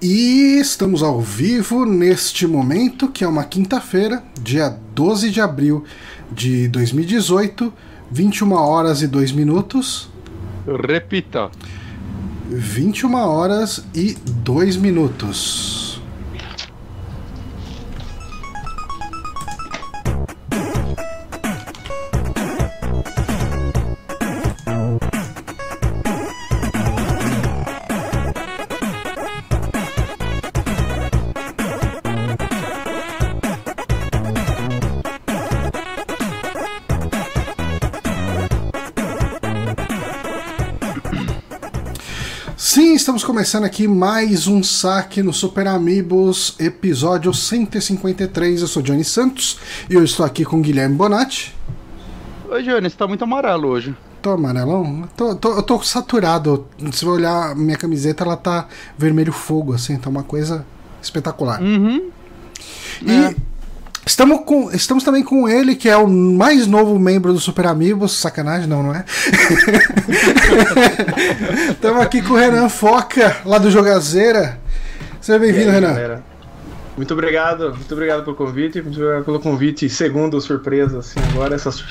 E estamos ao vivo neste momento, que é uma quinta-feira, dia 12 de abril de 2018, 21 horas e 2 minutos. Repita. 21 horas e 2 minutos. Começando aqui mais um saque no Super Amigos, episódio 153. Eu sou Johnny Santos e eu estou aqui com Guilherme Bonatti. Oi, Johnny, você tá muito amarelo hoje. Tô amarelão? Tô, tô, eu tô saturado. Se você olhar minha camiseta, ela tá vermelho fogo, assim, tá uma coisa espetacular. Uhum. E É. estamos, com, estamos também com ele, que é o mais novo membro do Super Amigos. Sacanagem, não, não é? Estamos aqui com o Renan Foca, lá do Jogazeira. Seja bem-vindo, Renan. galera? Muito obrigado, muito obrigado pelo convite, muito obrigado pelo convite, segundo surpresa, assim, agora essas.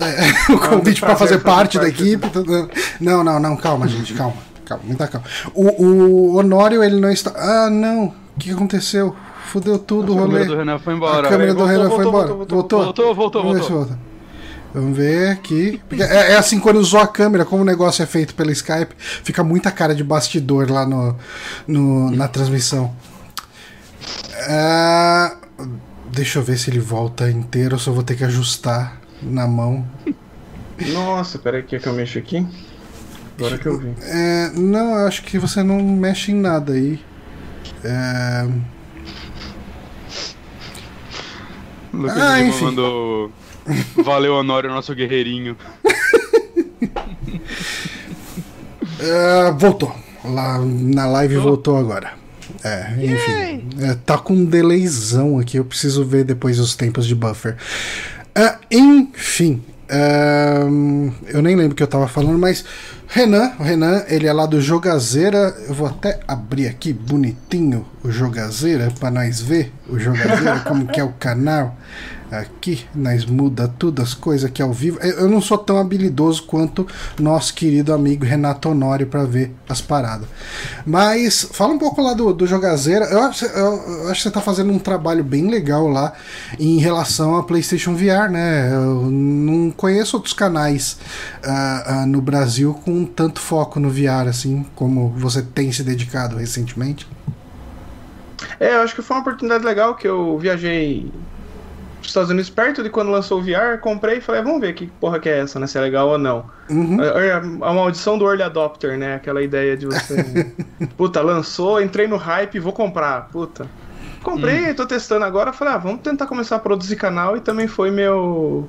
o convite para fazer fazer parte da parte equipe. tudo- Não, não, não, calma, gente, calma. Calma, muita calma. O, o Honório, ele não está. Ah, não. O que aconteceu? Fudeu tudo o A rolê. câmera do Renan foi embora. A câmera do Voltou, Renan voltou, foi embora. voltou, Voltou? Voltou, voltou, Vamos ver se voltou. volta. Vamos ver aqui. É, é assim, quando usou a câmera, como o negócio é feito pelo Skype, fica muita cara de bastidor lá no, no- na transmissão. Ah, deixa eu ver se ele volta inteiro, eu só vou ter que ajustar na mão. Nossa, peraí, quer que eu mexo aqui? Agora que eu vi. É, não, eu acho que você não mexe em nada aí. É, Lucas Ah, enfim. mandou. Valeu, Honório, nosso guerreirinho. é, voltou. Lá na live voltou agora. É, enfim. É, tá com um delayzão aqui, eu preciso ver depois os tempos de buffer. Ah, enfim. ahn, eu nem lembro o que eu tava falando, mas Renan, o Renan, ele é lá do Jogazeira. Eu vou até abrir aqui bonitinho o Jogazeira para nós ver o Jogazeira, como que é o canal. Aqui nós muda tudo as coisas aqui ao vivo. Eu não sou tão habilidoso quanto nosso querido amigo Renato Honório para ver as paradas. Mas fala um pouco lá do, do Jogazeira. Eu, eu- eu acho que você tá fazendo um trabalho bem legal lá em relação a PlayStation VR, né? Eu não conheço outros canais ah, ah, no Brasil com tanto foco no VR assim como você tem se dedicado recentemente. É, eu acho que foi uma oportunidade legal que eu viajei Estados Unidos perto de quando lançou o VR, comprei e falei, "Ah, vamos ver que porra que é essa, né? Se é legal ou não. Uhum. É a maldição do early adopter, né? Aquela ideia de você. Puta, lançou, entrei no hype, vou comprar. Puta. Comprei, tô testando agora. Falei, ah, vamos tentar começar a produzir canal e também foi meu.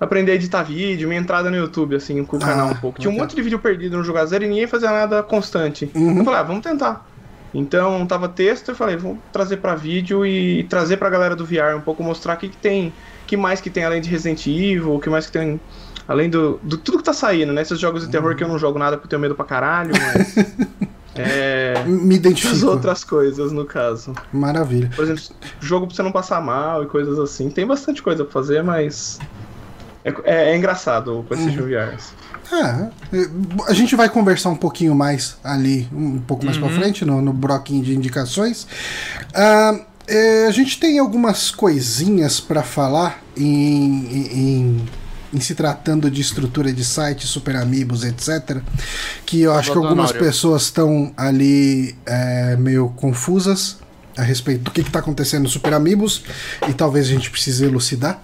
Aprender a editar vídeo, minha entrada no YouTube, assim, com o Ah, canal um pouco. Tinha um ok. monte de vídeo perdido no Jogazeiro e ninguém fazia nada constante. Uhum. Eu falei, ah, vamos tentar. Então tava texto, eu falei, vamos trazer pra vídeo e trazer pra galera do VR um pouco, mostrar o que, que tem, que mais que tem além de Resident Evil, o que mais que tem além do, do tudo que tá saindo, né? Esses jogos de terror que eu não jogo nada porque eu tenho medo pra caralho, mas. é. Me As identifico. outras coisas, no caso. Maravilha. Por exemplo, jogo pra você não passar mal e coisas assim. Tem bastante coisa pra fazer, mas. É, é- é engraçado o PlayStation VR. É, a gente vai conversar um pouquinho mais ali, um pouco mais pra frente, no, no bloquinho de indicações. Ah, é, a gente tem algumas coisinhas pra falar em, em, em se tratando de estrutura de site, super amigos, etc. Que eu acho que algumas pessoas estão ali é, meio confusas a respeito do que está acontecendo no Super Amigos e talvez a gente precise elucidar.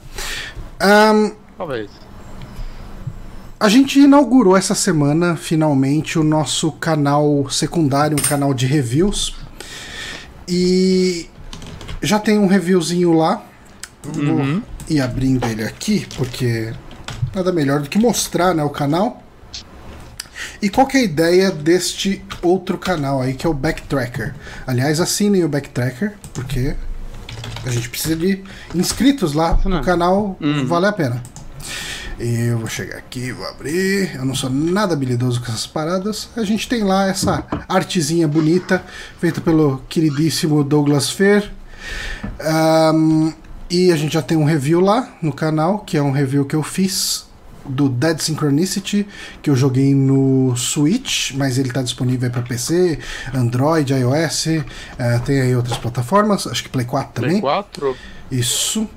Ahn, Talvez. A gente inaugurou essa semana, finalmente, o nosso canal secundário, um canal de reviews. E já tem um reviewzinho lá. Vou ir abrindo ele aqui, porque nada melhor do que mostrar né, o canal. E qual que é a ideia deste outro canal aí, que é o Backtracker? Aliás, assinem o Backtracker, porque a gente precisa de inscritos lá no canal, vale a pena. Eu vou chegar aqui, vou abrir. Eu não sou nada habilidoso com essas paradas. A gente tem lá essa artezinha bonita, feita pelo queridíssimo Douglas Fer. Um, e a gente já tem um review lá no canal, que é um review que eu fiz do Dead Synchronicity, que eu joguei no Switch, mas ele está disponível para PC, Android, iOS, uh, tem aí outras plataformas, acho que Play 4 também. Play 4? Isso.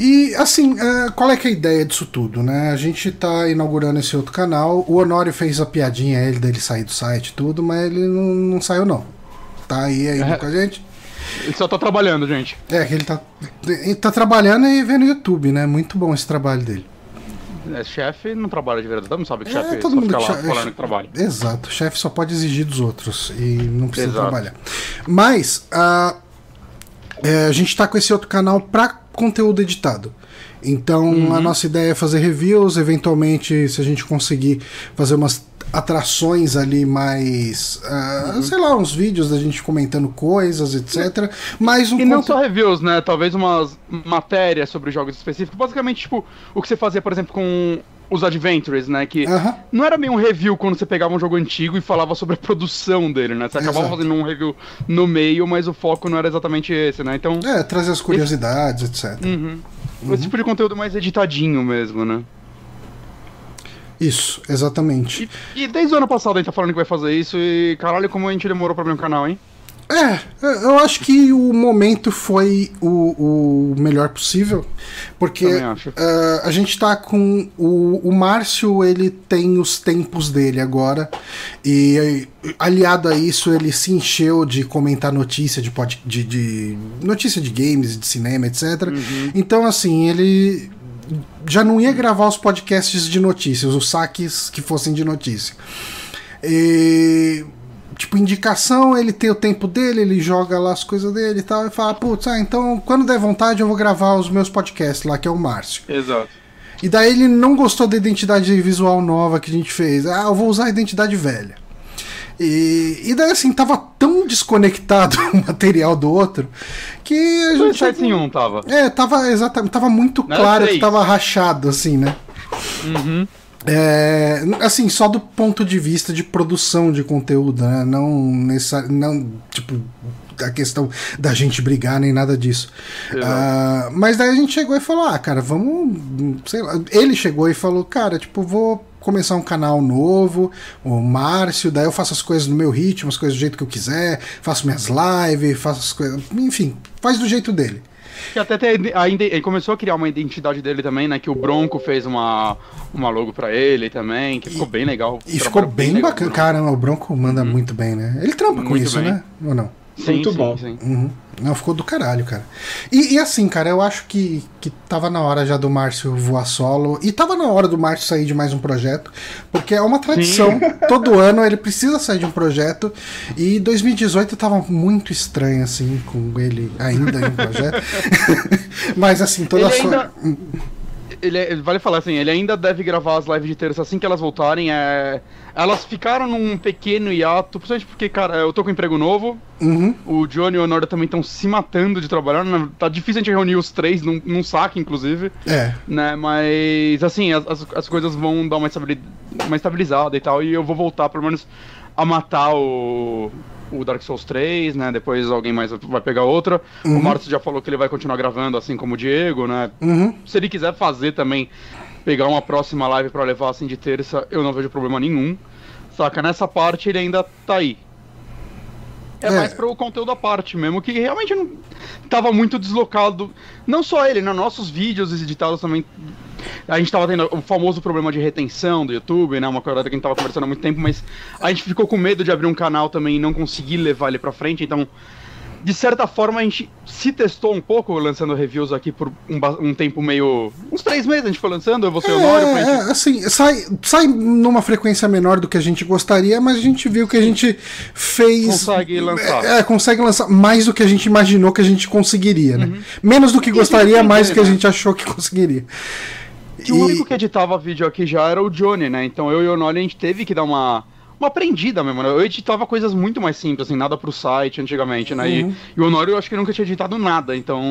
E assim, uh, qual é que é a ideia disso tudo, né? A gente tá inaugurando esse outro canal. O Honório fez a piadinha ele dele sair do site e tudo, mas ele não, não saiu não. Tá aí ainda é. com a gente. Ele só tá trabalhando, gente. É, que ele tá, ele tá trabalhando e vendo YouTube, né? Muito bom esse trabalho dele. É, chefe não trabalha de verdade, mundo sabe que é, chefe todo mundo lá falando que trabalha. Exato, chefe só pode exigir dos outros e não precisa Exato. trabalhar. Mas a, é, a gente tá com esse outro canal pra conteúdo editado. Então uhum. a nossa ideia é fazer reviews, eventualmente, se a gente conseguir fazer umas atrações ali mais. Uh, uhum. Sei lá, uns vídeos da gente comentando coisas, etc. Mas um e não só reviews, né? Talvez umas matérias sobre jogos específicos. Basicamente, tipo, o que você fazia, por exemplo, com os Adventures, né? Que uhum. não era meio um review quando você pegava um jogo antigo e falava sobre a produção dele, né? Você acabava Exato. fazendo um review no meio, mas o foco não era exatamente esse, né? Então. É, trazer as curiosidades, esse... etc. Uhum. Uhum. Esse tipo de conteúdo mais editadinho mesmo, né? Isso, exatamente. E, e, desde o ano passado a gente tá falando que vai fazer isso e caralho, como a gente demorou pra abrir um canal, hein? É, eu acho que o momento foi o, o melhor possível, porque uh, a gente tá com o, o Márcio, ele tem os tempos dele agora, e aliado a isso, ele se encheu de comentar notícia de, pod, de, de notícia de games, de cinema, etc. Uhum. Então, assim, ele já não ia gravar os podcasts de notícias, os saques que fossem de notícia. E, tipo, indicação, ele tem o tempo dele, ele joga lá as coisas dele e tal, e fala, putz, ah, então quando der vontade eu vou gravar os meus podcasts lá, que é o Márcio. Exato. E daí ele não gostou da identidade visual nova que a gente fez. Ah, eu vou usar a identidade velha. E, e daí, assim, tava tão desconectado um material do outro que a gente. 7 em 1 tava. É, tava exatamente. Tava muito Não claro que tava rachado, assim, né? Uhum. É, assim, só do ponto de vista de produção de conteúdo, né? Não necessariamente. Não, tipo, a questão da gente brigar nem nada disso. Uh, mas daí a gente chegou e falou: ah, cara, vamos. Sei lá. Ele chegou e falou: cara, tipo, vou começar um canal novo, o Márcio, daí eu faço as coisas no meu ritmo, as coisas do jeito que eu quiser, faço minhas lives, faço as coisas. Enfim, faz do jeito dele. Que até tem, ainda, ele começou a criar uma identidade dele também, né? Que o Bronco fez uma, uma logo pra ele também, que ficou bem legal. E ficou bem, bem bacana. Caramba, o Bronco manda hum. muito bem, né? Ele trampa muito com isso, bem. né? Ou não? Sim, muito sim, bom. Sim. Uhum. Não, ficou do caralho, cara. E, e, assim, cara, eu acho que, que tava na hora já do Márcio voar solo. E tava na hora do Márcio sair de mais um projeto. Porque é uma tradição. Sim. Todo ano ele precisa sair de um projeto. E 2018 tava muito estranho, assim, com ele ainda em um projeto. Mas assim, toda ele a sua. Ainda... Ele, é, vale falar assim, ele ainda deve gravar as lives de terça assim que elas voltarem. É elas ficaram num pequeno hiato, principalmente porque, cara, eu tô com um emprego novo. Uhum. O Johnny e o Honora também estão se matando de trabalhar. Né? Tá difícil a gente reunir os três num, num saque, inclusive. É. Né? Mas, assim, as, as coisas vão dar uma, uma estabilizada e tal. E eu vou voltar, pelo menos, a matar o, o Dark Souls 3, né? Depois alguém mais vai pegar outra. Uhum. O Marcos já falou que ele vai continuar gravando, assim como o Diego, né? Uhum. Se ele quiser fazer também pegar uma próxima live para levar assim de terça, eu não vejo problema nenhum. Saca? Nessa parte ele ainda tá aí. É, é. mais pro conteúdo à parte mesmo, que realmente não tava muito deslocado. Não só ele, né? Nossos vídeos editados também. A gente tava tendo o famoso problema de retenção do YouTube, né? Uma coisa que a gente tava conversando há muito tempo, mas a gente ficou com medo de abrir um canal também e não conseguir levar ele pra frente, então de certa forma, a gente se testou um pouco lançando reviews aqui por um, um tempo meio. uns três meses a gente foi lançando, eu vou ser é, Honório pra gente... É, assim, sai, sai numa frequência menor do que a gente gostaria, mas a gente viu que a gente fez. Consegue lançar. É, é consegue lançar mais do que a gente imaginou que a gente conseguiria, né? Uhum. Menos do que gostaria, mais do que a gente achou que conseguiria. Que e... o único que editava vídeo aqui já era o Johnny, né? Então eu e o Honório a gente teve que dar uma uma aprendida mesmo, né? Eu editava coisas muito mais simples, assim, nada pro site antigamente, né? Uhum. E, e, o Honório eu acho que nunca tinha editado nada, então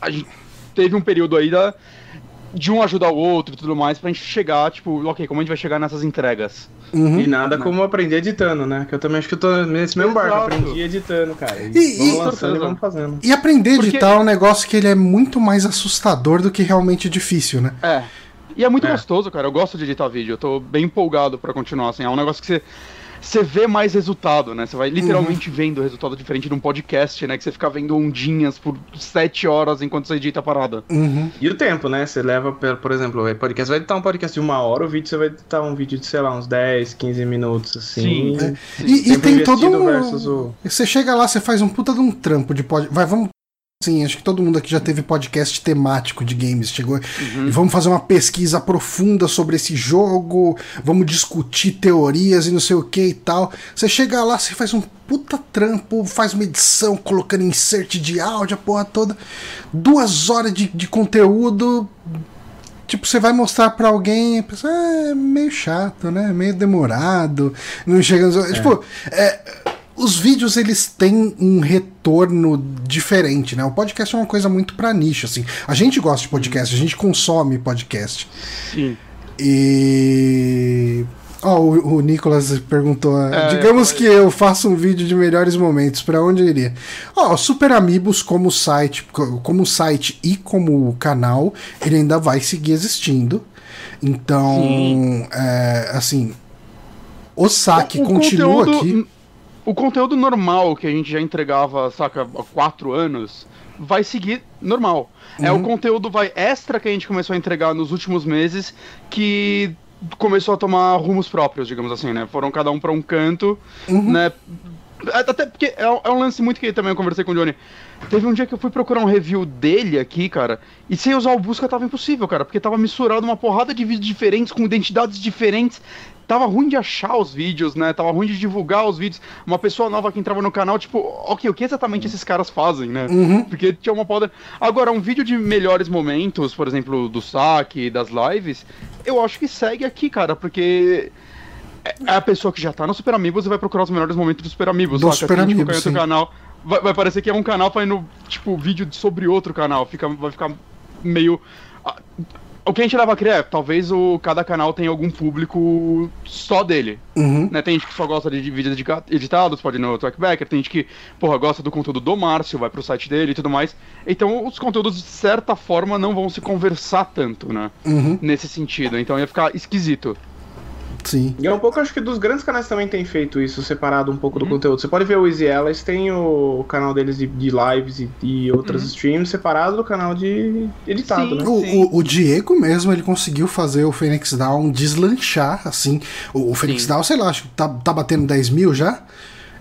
a gente teve um período aí da, de um ajudar o outro e tudo mais, pra gente chegar, tipo, ok, como a gente vai chegar nessas entregas? Uhum. E nada como aprender editando, né? Que eu também acho que eu tô nesse mesmo barco, aprendi editando, cara. E, e vamos lançando e vamos fazendo. E aprender a editar Porque... é um negócio que ele é muito mais assustador do que realmente difícil, né? É. E é muito é. gostoso, cara. Eu gosto de editar vídeo. Eu tô bem empolgado para continuar, assim. É um negócio que você você vê mais resultado, né? Você vai literalmente uhum. vendo o resultado diferente de um podcast, né? Que você fica vendo ondinhas por sete horas enquanto você edita a parada. Uhum. E o tempo, né? Você leva, por exemplo, o podcast vai editar um podcast de uma hora, o vídeo você vai editar um vídeo de, sei lá, uns 10, 15 minutos, assim. Sim. É. E, e tem todo um... O... Você chega lá, você faz um puta de um trampo de podcast. Vai, vamos Sim, acho que todo mundo aqui já teve podcast temático de games. Chegou uhum. e vamos fazer uma pesquisa profunda sobre esse jogo, vamos discutir teorias e não sei o que e tal. Você chega lá, você faz um puta trampo, faz uma edição colocando insert de áudio, a porra toda. Duas horas de, de conteúdo. Tipo, você vai mostrar para alguém pensa, ah, é meio chato, né? Meio demorado. Não chega. É. Tipo, é os vídeos eles têm um retorno diferente, né? O podcast é uma coisa muito para nicho, assim. A gente gosta de podcast, a gente consome podcast. Sim. E Ó, oh, o, Nicolas perguntou: é, digamos é, que eu faça um vídeo de melhores momentos, para onde eu iria? Ó, oh, Super Amigos como site, como site e como canal, ele ainda vai seguir existindo. Então, é, assim, o saque o, o continua conteúdo... aqui o conteúdo normal que a gente já entregava, saca, há quatro anos, vai seguir normal. Uhum. É o uhum. conteúdo vai extra que a gente começou a entregar nos últimos meses que começou a tomar rumos próprios, digamos assim, né? Foram cada um para um canto, uhum. né? Até porque é, é, um lance muito que também eu conversei com o Johnny. Teve um dia que eu fui procurar um review dele aqui, cara, e sem usar o busca tava impossível, cara, porque tava misturado uma porrada de vídeos diferentes, com identidades diferentes tava ruim de achar os vídeos, né? Tava ruim de divulgar os vídeos. Uma pessoa nova que entrava no canal, tipo, ok, o que exatamente esses caras fazem, né? Uhum. Porque tinha uma poda. Agora, um vídeo de melhores momentos, por exemplo, do saque, das lives, eu acho que segue aqui, cara, porque é, a pessoa que já tá no Super Amigos e vai procurar os melhores momentos do Super Amigos, do Super Amigos, sim. canal. Vai, vai, parecer que é um canal fazendo, tipo, vídeo sobre outro canal. Fica, vai ficar meio o que a gente leva a criar é, talvez o, cada canal tenha algum público só dele. Uhum. Né? Tem gente que só gosta de vídeos editados, pode ir no Trackbacker, tem gente que, porra, gosta do conteúdo do Márcio, vai pro site dele e tudo mais. Então os conteúdos, de certa forma, não vão se conversar tanto, né? Uhum. Nesse sentido. Então ia ficar esquisito. Sim. E é um pouco, acho que dos grandes canais também tem feito isso, separado um pouco do uhum. conteúdo. Você pode ver o Easy Ellis, tem o canal deles de, de lives e, e outras uhum. streams separado do canal de editado, sim, né? O, o, o, Diego mesmo, ele conseguiu fazer o Phoenix Down deslanchar, assim. O, o Phoenix sim. Down, sei lá, acho que tá, tá batendo 10 mil já.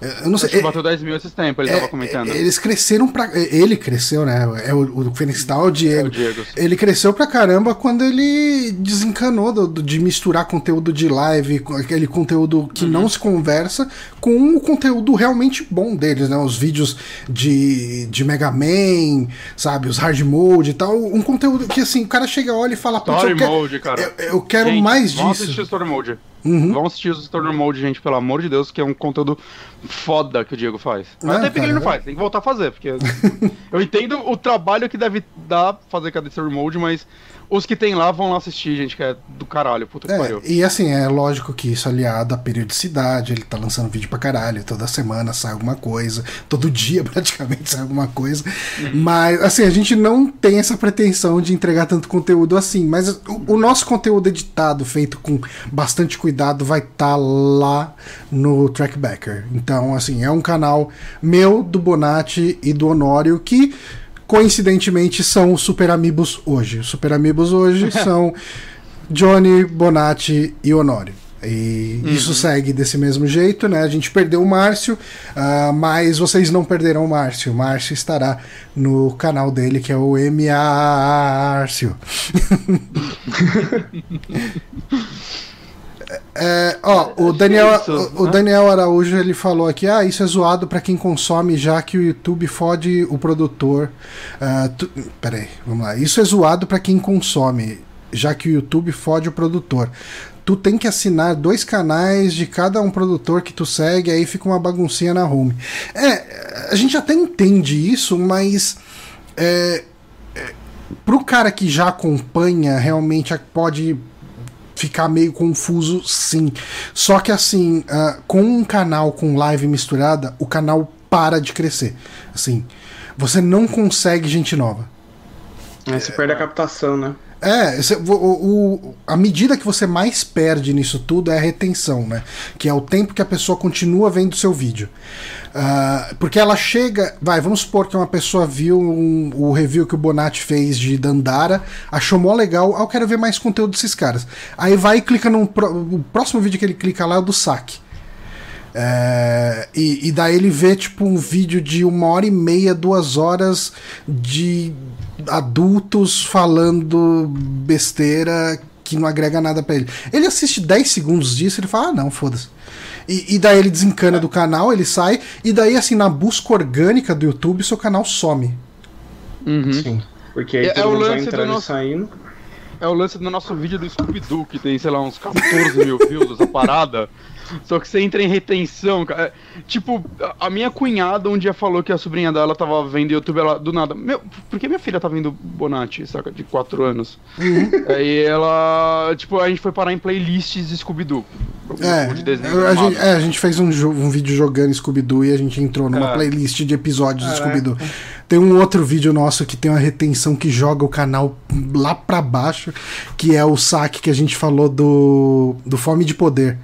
Eu não sei. Acho que bateu 10 mil esses tempos, ele é, tava comentando. Eles cresceram pra. Ele cresceu, né? É o, o Fênix Down, o Diego. É o Diego. Ele cresceu pra caramba quando ele desencanou do, do, de misturar conteúdo de live, aquele conteúdo que uhum. não se conversa, com o conteúdo realmente bom deles, né? Os vídeos de, de Mega Man, sabe? Os hard mode e tal. Um conteúdo que assim, o cara chega, olha e fala, Story eu mode, cara. Eu, eu quero Gente, mais disso. Story Mode. Uhum. Vamos assistir os Story Mode, gente, pelo amor de Deus, que é um conteúdo foda que o Diego faz. Mas ah, até porque ele não faz, tem que voltar a fazer, porque eu entendo o trabalho que deve dar fazer cada Story Mode, mas os que tem lá vão lá assistir, gente, que é do caralho, puta que é, pariu. E assim, é lógico que isso aliado à periodicidade, ele tá lançando vídeo pra caralho, toda semana sai alguma coisa, todo dia praticamente sai alguma coisa. Uhum. Mas, assim, a gente não tem essa pretensão de entregar tanto conteúdo assim, mas o, o nosso conteúdo editado, feito com bastante cuidado, vai estar tá lá no Trackbacker. Então, assim, é um canal meu, do Bonatti e do Honório que coincidentemente são os Super Amigos hoje. Os Super Amigos hoje são Johnny, Bonatti e Honório. E uhum. isso segue desse mesmo jeito, né? A gente perdeu o Márcio, uh, mas vocês não perderão o Márcio. O Márcio estará no canal dele, que é o Márcio. É, ó, o Daniel, isso, o, né? Daniel Araújo ele falou aqui: ah, isso é zoado para quem consome, já que o YouTube fode o produtor. Uh, tu, peraí, vamos lá. Isso é zoado para quem consome, já que o YouTube fode o produtor. Tu tem que assinar dois canais de cada um produtor que tu segue, aí fica uma baguncinha na home. É, a gente até entende isso, mas. É, pro cara que já acompanha, realmente pode ficar meio confuso, sim. Só que assim, uh, com um canal com live misturada, o canal para de crescer. Assim, você não consegue gente nova. É, você perde a captação, né? É, o, o, a medida que você mais perde nisso tudo é a retenção, né? Que é o tempo que a pessoa continua vendo o seu vídeo. Uh, porque ela chega. Vai, vamos supor que uma pessoa viu um, o review que o Bonatti fez de Dandara, achou mó legal, ah, eu quero ver mais conteúdo desses caras. Aí vai e clica no. O próximo vídeo que ele clica lá é o do saque. É, e, e, daí ele vê tipo um vídeo de uma hora e meia, duas horas de adultos falando besteira que não agrega nada para ele. Ele assiste 10 segundos disso e ele fala: ah, não, foda-se. E, e, daí ele desencana é. do canal, ele sai, e daí, assim, na busca orgânica do YouTube, seu canal some. Uhum. Sim. Porque aí é, todo é o lance vai entrando nosso... e saindo. É o lance do nosso vídeo do Scooby-Doo, que tem, sei lá, uns 14 mil views, essa parada. Só que você entra em retenção, cara. É, tipo, a minha cunhada um dia falou que a sobrinha dela tava vendo YouTube, ela, do nada. Meu, por que minha filha tá vendo Bonatti, saca? De 4 anos. Uhum. Aí ela. Tipo, a gente foi parar em playlists de Scooby-Doo. É, a gente, é, a gente fez um, um vídeo jogando Scooby-Doo e a gente entrou numa é. playlist de episódios de Scooby-Doo. Tem um outro vídeo nosso que tem uma retenção que joga o canal lá pra baixo, que é o saque que a gente falou do, do Fome de Poder.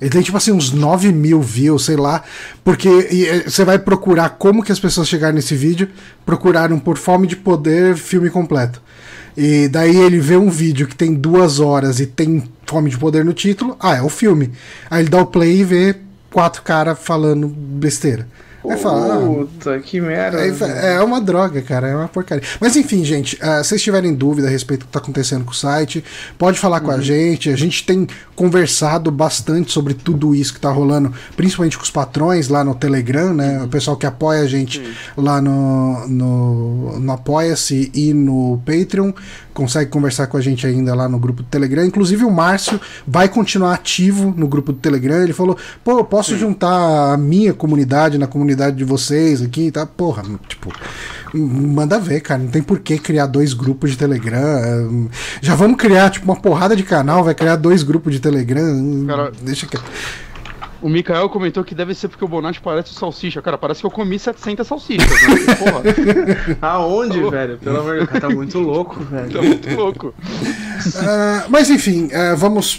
Ele tem tipo assim uns 9 mil views, sei lá. Porque você vai procurar como que as pessoas chegaram nesse vídeo, procuraram por fome de poder filme completo. E daí ele vê um vídeo que tem duas horas e tem fome de poder no título. Ah, é o filme. Aí ele dá o play e vê quatro caras falando besteira. Aí fala, Puta, que merda. É, é, uma droga, cara, é uma porcaria. Mas enfim, gente, uh, se vocês tiverem dúvida a respeito do que está acontecendo com o site, pode falar com a uhum. gente. A gente tem conversado bastante sobre tudo isso que está rolando, principalmente com os patrões lá no Telegram, né? O pessoal que apoia a gente Sim. lá no, no, no Apoia-se e no Patreon consegue conversar com a gente ainda lá no grupo do Telegram. Inclusive o Márcio vai continuar ativo no grupo do Telegram. Ele falou: pô, eu posso juntar a minha comunidade na comunidade de vocês aqui, tá? Porra, tipo. Manda ver, cara. Não tem por que criar dois grupos de Telegram. Já vamos criar, tipo, uma porrada de canal, vai criar dois grupos de Telegram. Cara, Deixa que. O Mikael comentou que deve ser porque o Bonatti parece salsicha. Cara, parece que eu comi 700 salsichas, né? Porra. Aonde, tá velho? Pelo amor de Deus, tá muito louco, velho. Tá muito louco. Uh, mas enfim, uh, vamos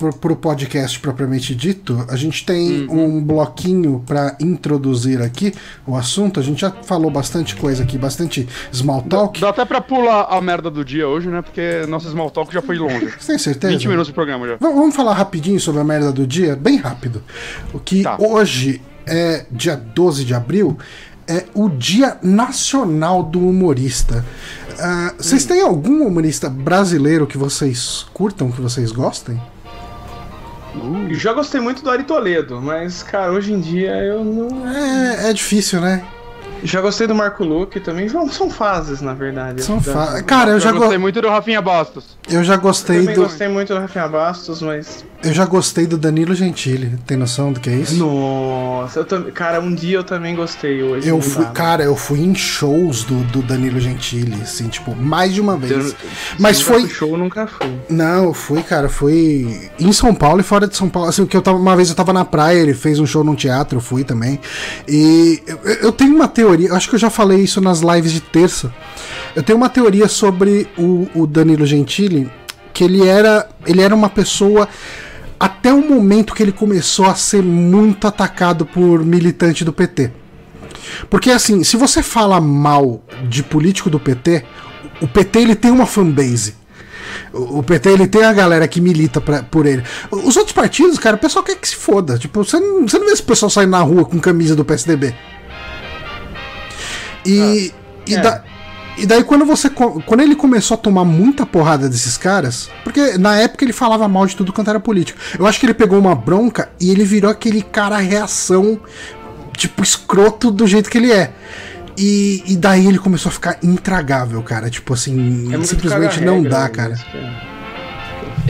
para pro, podcast propriamente dito. A gente tem uhum. um bloquinho para introduzir aqui o assunto. A gente já falou bastante coisa aqui, bastante small talk. Dá, dá até pra pular a merda do dia hoje, né? Porque nosso small talk já foi longe. Você tem certeza? 20 minutos de programa já. V vamos falar rapidinho sobre a merda do dia? Bem rápido. O que tá. hoje é dia 12 de abril é o Dia Nacional do Humorista. Uh, vocês hum. têm algum humorista brasileiro que vocês curtam, que vocês gostem? Uh. Já gostei muito do Ari Toledo, mas, cara, hoje em dia eu não. É, é difícil, né? Já gostei do Marco Luque também. São fases, na verdade. São fases. Cara, eu já, já gostei go... muito do Rafinha Bastos. Eu já gostei eu também do. gostei muito do Rafinha Bastos, mas. Eu já gostei do Danilo Gentili. Tem noção do que é isso? Nossa, eu tam... cara, um dia eu também gostei hoje. Eu fui, dá, cara, eu fui em shows do, do Danilo Gentili, assim, tipo, mais de uma vez. Eu, mas foi. show nunca fui. Não, eu fui, cara, fui em São Paulo e fora de São Paulo. Assim, que eu tava, uma vez eu tava na praia, ele fez um show num teatro, eu fui também. E eu, eu tenho uma teoria teoria, acho que eu já falei isso nas lives de terça. Eu tenho uma teoria sobre o, o Danilo Gentili, que ele era, ele era uma pessoa até o momento que ele começou a ser muito atacado por militante do PT. Porque assim, se você fala mal de político do PT, o PT ele tem uma fanbase. O PT ele tem a galera que milita pra, por ele. Os outros partidos, cara, o pessoal quer que se foda. Tipo, você não, você não vê esse pessoal saindo na rua com camisa do PSDB. E, ah, e, é. da, e daí quando você quando ele começou a tomar muita porrada desses caras, porque na época ele falava mal de tudo quanto era político. Eu acho que ele pegou uma bronca e ele virou aquele cara reação tipo escroto do jeito que ele é. E, e daí ele começou a ficar intragável, cara. Tipo assim, é simplesmente não dá, cara.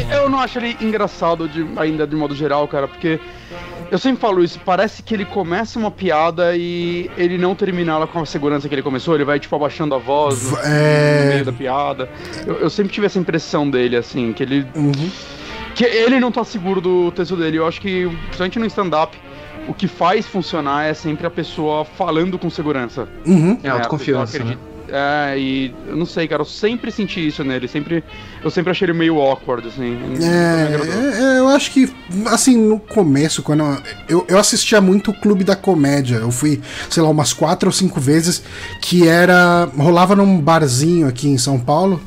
Eu não acho ele engraçado de, ainda de modo geral, cara, porque Eu sempre falo isso, parece que ele começa uma piada e ele não termina ela com a segurança que ele começou, ele vai, tipo, abaixando a voz no, É. no meio da piada. Eu, eu sempre tive essa impressão dele, assim, que ele. Uhum. Que ele não tá seguro do texto dele. Eu acho que, principalmente no stand-up, o que faz funcionar é sempre a pessoa falando com segurança. Uhum. É autoconfiança, a pessoa né? É, e eu não sei, cara, eu sempre senti isso nele. Sempre, eu sempre achei ele meio awkward, assim. Agradou. É, é, eu acho que, assim, no começo, quando eu, eu, eu assistia muito o Clube da Comédia, eu fui, sei lá, umas quatro ou cinco vezes, que era. rolava num barzinho aqui em São Paulo,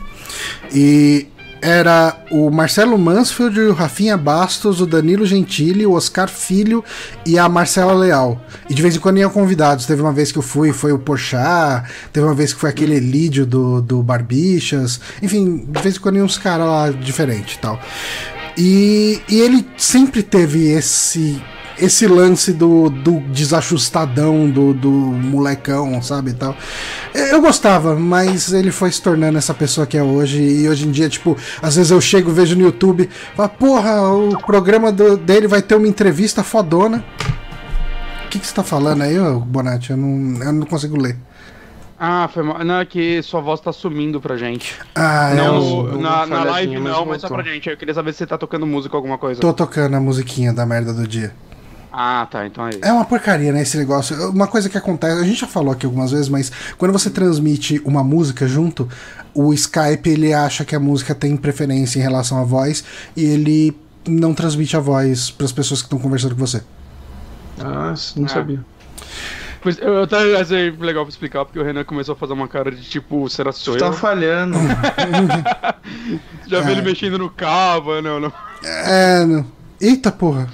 e era o Marcelo Mansfield, o Rafinha Bastos, o Danilo Gentili, o Oscar Filho e a Marcela Leal. E de vez em quando iam convidados. Teve uma vez que eu fui, foi o Porchat, teve uma vez que foi aquele Elídio do, do Barbichas. Enfim, de vez em quando iam uns caras lá diferentes e tal. E, e ele sempre teve esse esse lance do, do desajustadão, do, do molecão, sabe, e tal. Eu gostava, mas ele foi se tornando essa pessoa que é hoje, e hoje em dia, tipo, às vezes eu chego, vejo no YouTube, falo, porra, o programa do- dele vai ter uma entrevista fodona. O que, que você tá falando aí, Bonatti? Eu não, eu não consigo ler. Ah, foi mal. Não, é que sua voz tá sumindo pra gente. Ah, é não, uma na, na live mas não, mas só pra gente. Eu queria saber se você tá tocando música ou alguma coisa. Tô tocando a musiquinha da merda do dia. Ah, tá, então é isso. É uma porcaria, né, esse negócio. Uma coisa que acontece, a gente já falou aqui algumas vezes, mas quando você transmite uma música junto, o Skype ele acha que a música tem preferência em relação à voz e ele não transmite a voz para as pessoas que estão conversando com você. Ah, não Ah. sabia. Pois, eu até achei legal pra explicar, porque o Renan começou a fazer uma cara de tipo, será que sou Tá eu? falhando. Já vi ele mexendo no cabo, não, não. É, não. Eita porra.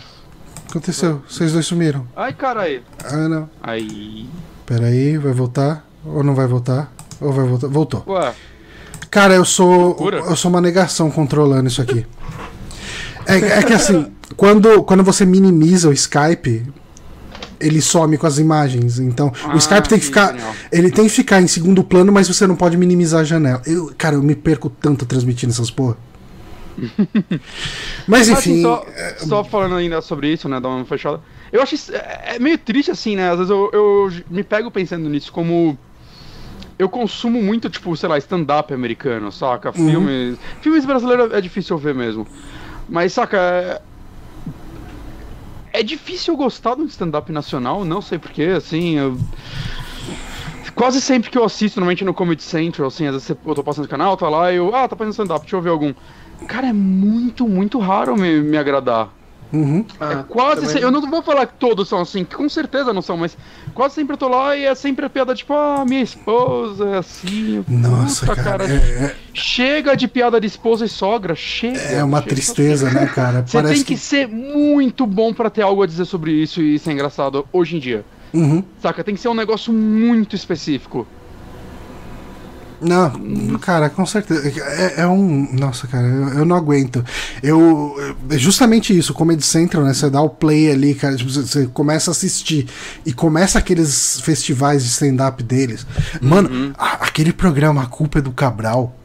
Aconteceu, vocês dois sumiram. Ai, caralho. Ah, não. Aí. Peraí, vai voltar? Ou não vai voltar? Ou vai voltar? Voltou. Ué, Cara, eu sou. Eu sou uma negação controlando isso aqui. É, é que assim, quando, quando você minimiza o Skype, ele some com as imagens. Então, Ah, o Skype tem que que ficar. genial. Ele tem que ficar em segundo plano, mas você não pode minimizar a janela. Eu, cara, eu me perco tanto transmitindo essas porra. mas assim, enfim. só, só falando ainda sobre isso, né, dar uma fechada. Eu acho isso, é, é meio triste assim, né? Às vezes eu, eu me pego pensando nisso como eu consumo muito, tipo, sei lá, stand-up americano, saca? Filmes. Filmes brasileiros é difícil ver mesmo. Mas, saca, é, é difícil eu gostar de um stand-up nacional, não sei porquê, assim. Eu... Quase sempre que eu assisto, normalmente no Comedy Central, assim, às vezes eu tô passando no canal, tá lá e eu, ah, tá fazendo stand-up, deixa eu ver algum. Cara, é muito, muito raro me, me agradar. Uhum. Ah, É quase também- sempre, eu não vou falar que todos são assim, que com certeza não são, mas quase sempre eu tô lá e é sempre a piada tipo, ah, minha esposa é assim. Nossa, puta, cara. É, Chega de piada de esposa e sogra, chega. é, é uma chega. tristeza, né, cara? Você Parece tem que ser muito bom pra ter algo a dizer sobre isso e ser engraçado hoje em dia. Uhum. Saca? Tem que ser um negócio muito específico. Não, cara, com certeza. É, é um. Nossa, cara, eu, eu não aguento. Eu. É justamente isso, Comedy Central, né? Você dá o play ali, cara, tipo, você, você começa a assistir e começa aqueles festivais de stand-up deles. Mano, a- aquele programa A Culpa é do Cabral.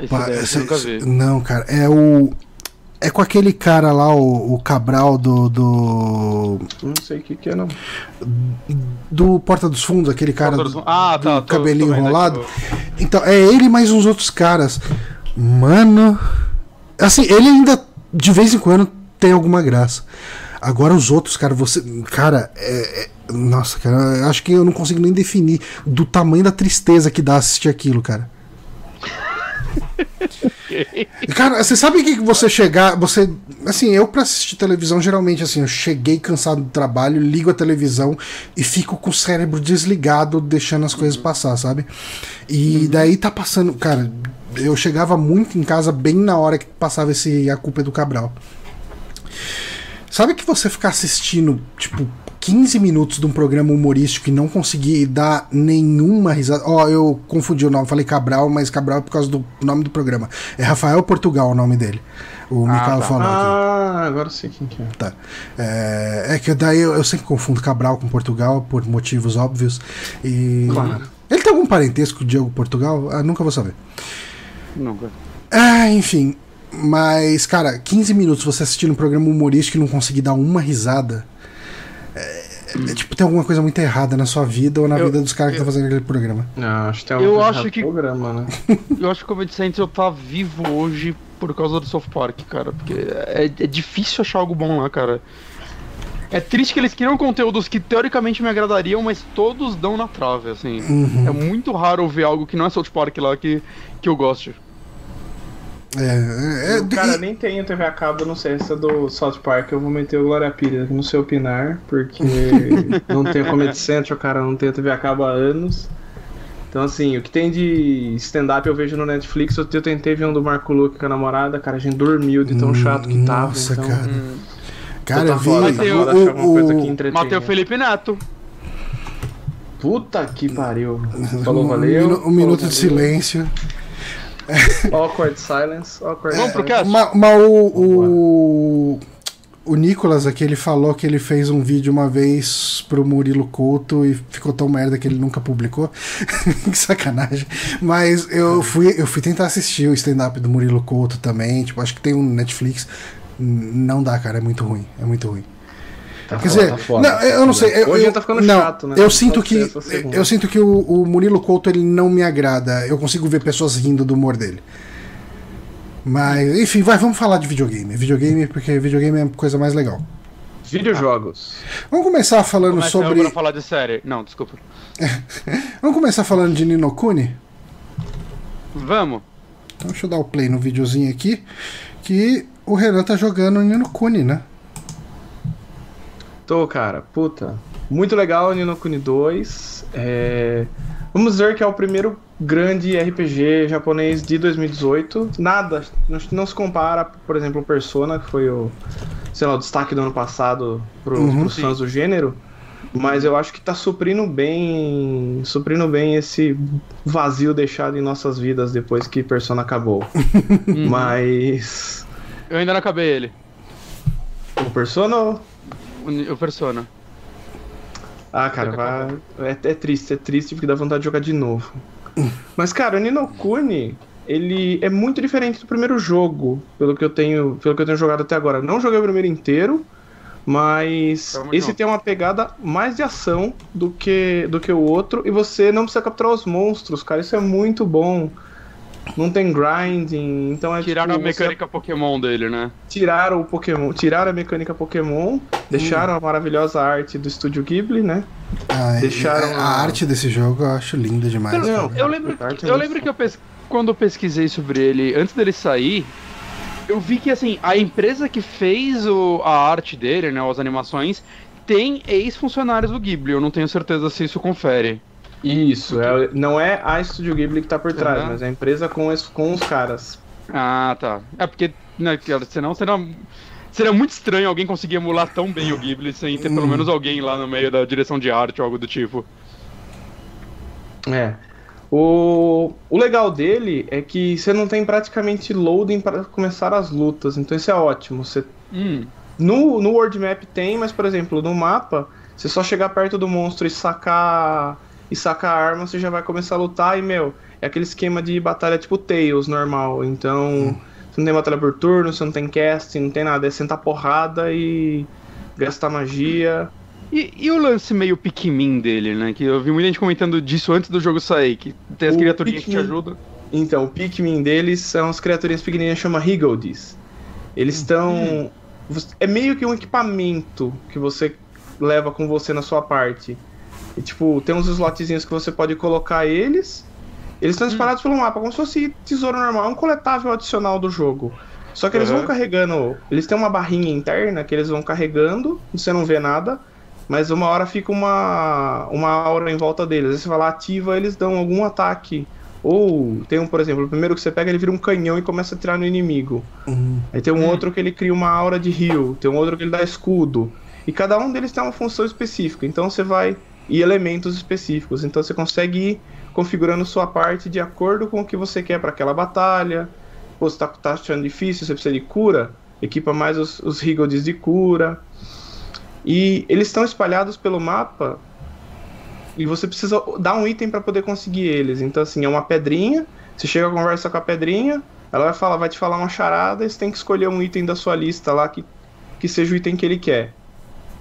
Esse Rapaz, cê- vi. não, cara, é o. É com aquele cara lá, o, o Cabral do. do. Não sei o que, que é, não. do Porta dos Fundos, aquele cara Porta do. Ah, do tá, tô- cabelinho tô vendo aqui, enrolado. Então, é ele mais uns outros caras. Mano. Assim, ele ainda de vez em quando tem alguma graça. Agora os outros, cara, você. Cara, é. é- nossa, cara, eu acho que eu não consigo nem definir do tamanho da tristeza que dá assistir aquilo, cara. Cara, você sabe o que que você chegar. Você. Assim, eu pra assistir televisão, geralmente, assim, eu cheguei cansado do trabalho, ligo a televisão e fico com o cérebro desligado, deixando as coisas passar, sabe? E daí tá passando. Cara, eu chegava muito em casa bem na hora que passava esse A Culpa é do Cabral. Sabe que você ficar assistindo, tipo, 15 minutos de um programa humorístico e não conseguir dar nenhuma risada. Ó, eu confundi o nome, falei Cabral, mas Cabral é por causa do nome do programa. É Rafael Portugal o nome dele. O Ah, Mikael tá. falou aqui. Ah, agora eu sei quem que é. Tá. É, é que daí eu, eu sempre confundo Cabral com Portugal por motivos óbvios. E. Claro. Ele tem algum parentesco com o Diego Portugal? Ah, nunca vou saber. Nunca. Ah, enfim. Mas, cara, 15 minutos você assistindo um programa humorístico e não conseguir dar uma risada. É, é, tipo, tem alguma coisa muito errada na sua vida ou na Eu- vida dos caras que estão fazendo aquele programa. Não, acho que tem Eu coisa acho errada que- programa, né? Eu acho que o Comedy Central tá vivo hoje por causa do South Park, cara. Porque é, é difícil achar algo bom lá, cara. É triste que eles criam conteúdos que teoricamente me agradariam, mas todos dão na trave, assim. Uhum. É muito raro ver algo que não é South Park lá que, que eu goste. É, é, o cara e- nem tem TV a cabo, não sei, essa do South Park, eu vou meter o Glória Pires aqui no seu opinar, porque não tem o Comedy Central, cara, não tem TV a cabo há anos. Então, assim, o que tem de stand-up eu vejo no Netflix, eu eu tentei ver um do Marco Luque com a namorada, cara, a gente dormiu de tão chato que tava. Nossa, então... cara. Hum. Cara, eu vi tá foda o- o- o Felipe Neto. Puta que pariu. Falou, um, valeu. minu- um minuto falou, de valeu. silêncio. Awkward silence. Awkward Vamos pro silence. cast? Mas mas o, o, o Nicolas aqui, ele falou que ele fez um vídeo uma vez pro Murilo Couto e ficou tão merda que ele nunca publicou. que sacanagem. Mas eu fui, eu fui tentar assistir o stand-up do Murilo Couto também. Tipo, acho que tem um Netflix. Não dá, cara, é muito ruim. É muito ruim. Tá Quer foda, dizer, tá foda. não, eu não sei. Eu, Hoje eu, tá ficando não, chato, né? Eu sinto que eu sinto que o, o Murilo Couto ele não me agrada. Eu consigo ver pessoas rindo do humor dele. Mas, enfim, vai, vamos falar de videogame. Videogame, porque videogame é a coisa mais legal. Videojogos. Vamos começar falando Começa sobre. eu pra falar de série. Não, desculpa. Vamos começar falando de Ninokuni? Vamos. Então deixa eu dar o play no videozinho aqui. Que o Renan tá jogando Ninokuni, né? Tô, cara, puta. Muito legal o Nino Kuni 2. É... Vamos dizer que é o primeiro grande RPG japonês de 2018. Nada, não, se compara, por exemplo, o Persona, que foi o, sei lá, o destaque do ano passado pros, Uhum. pros fãs do gênero. Mas eu acho que tá suprindo bem. Suprindo bem esse vazio deixado em nossas vidas depois que Persona acabou. Mas. Eu ainda não acabei ele. O Persona ou O, Persona. Ah, cara, vai... é, é triste, é triste porque dá vontade de jogar de novo. Mas, cara, o Nino Kuni, ele é muito diferente do primeiro jogo, pelo que eu tenho, pelo que eu tenho jogado até agora. Não joguei o primeiro inteiro, mas Tamo esse junto. tem uma pegada mais de ação do que, do que o outro, e você não precisa capturar os monstros, cara, isso é muito bom. Não tem grinding, então é Tiraram tipo, a você mecânica Pokémon dele, né? tiraram o Pokémon, tiraram a mecânica Pokémon, deixaram a maravilhosa arte do estúdio Ghibli, né? Ah, Deixaram a, a a- arte desse jogo eu acho linda demais. Não, cara. Eu lembro, arte é eu lembro que eu pes... quando eu pesquisei sobre ele, antes dele sair, eu vi que assim, a empresa que fez o... a arte dele, né, as animações, tem ex-funcionários do Ghibli. Eu não tenho certeza se isso confere. Isso, é- não é a Studio Ghibli que tá por trás, Aham. mas é a empresa com, es- com os caras. Ah, tá. É porque, né, senão seria, seria muito estranho alguém conseguir emular tão bem o Ghibli sem ter pelo Hum. menos alguém lá no meio da direção de arte ou algo do tipo. É. O, o legal dele é que você não tem praticamente loading para começar as lutas, então isso é ótimo. Você, Hum, no, no World Map tem, mas por exemplo, no mapa, você só chegar perto do monstro e sacar e sacar a arma, você já vai começar a lutar e, meu, é aquele esquema de batalha tipo Tails normal. Então, você não tem batalha por turno, você não tem casting, não tem nada, é sentar porrada e gastar magia. E, e o lance meio Pikmin dele, né? Que eu vi muita gente comentando disso antes do jogo sair, que tem as O criaturinhas que te Pikmin- ajudam. Então, o Pikmin deles são as criaturinhas pequenininhas chama Higgledies. Eles estão. É meio que um equipamento que você leva com você na sua parte. E, tipo, tem uns slotzinhos que você pode colocar eles. Eles estão espalhados pelo mapa, como se fosse tesouro normal, um coletável adicional do jogo. Só que eles Uhum. vão carregando. Eles têm uma barrinha interna que eles vão carregando, você não vê nada. Mas uma hora fica uma, uma aura em volta deles. Aí você vai lá, ativa, eles dão algum ataque. Ou tem um, por exemplo, o primeiro que você pega, ele vira um canhão e começa a atirar no inimigo. Hum. Aí tem um Hum. outro que ele cria uma aura de heal, tem um outro que ele dá escudo. E cada um deles tem uma função específica. Então você vai. E elementos específicos. Então você consegue ir configurando sua parte de acordo com o que você quer para aquela batalha. Pô, você tá, tá achando difícil, você precisa de cura. Equipa mais os, os de cura. E eles estão espalhados pelo mapa. E você precisa dar um item para poder conseguir eles. Então, assim, é uma pedrinha. Você chega a conversa com a pedrinha. Ela vai falar, vai te falar uma charada e você tem que escolher um item da sua lista lá que, que seja o item que ele quer.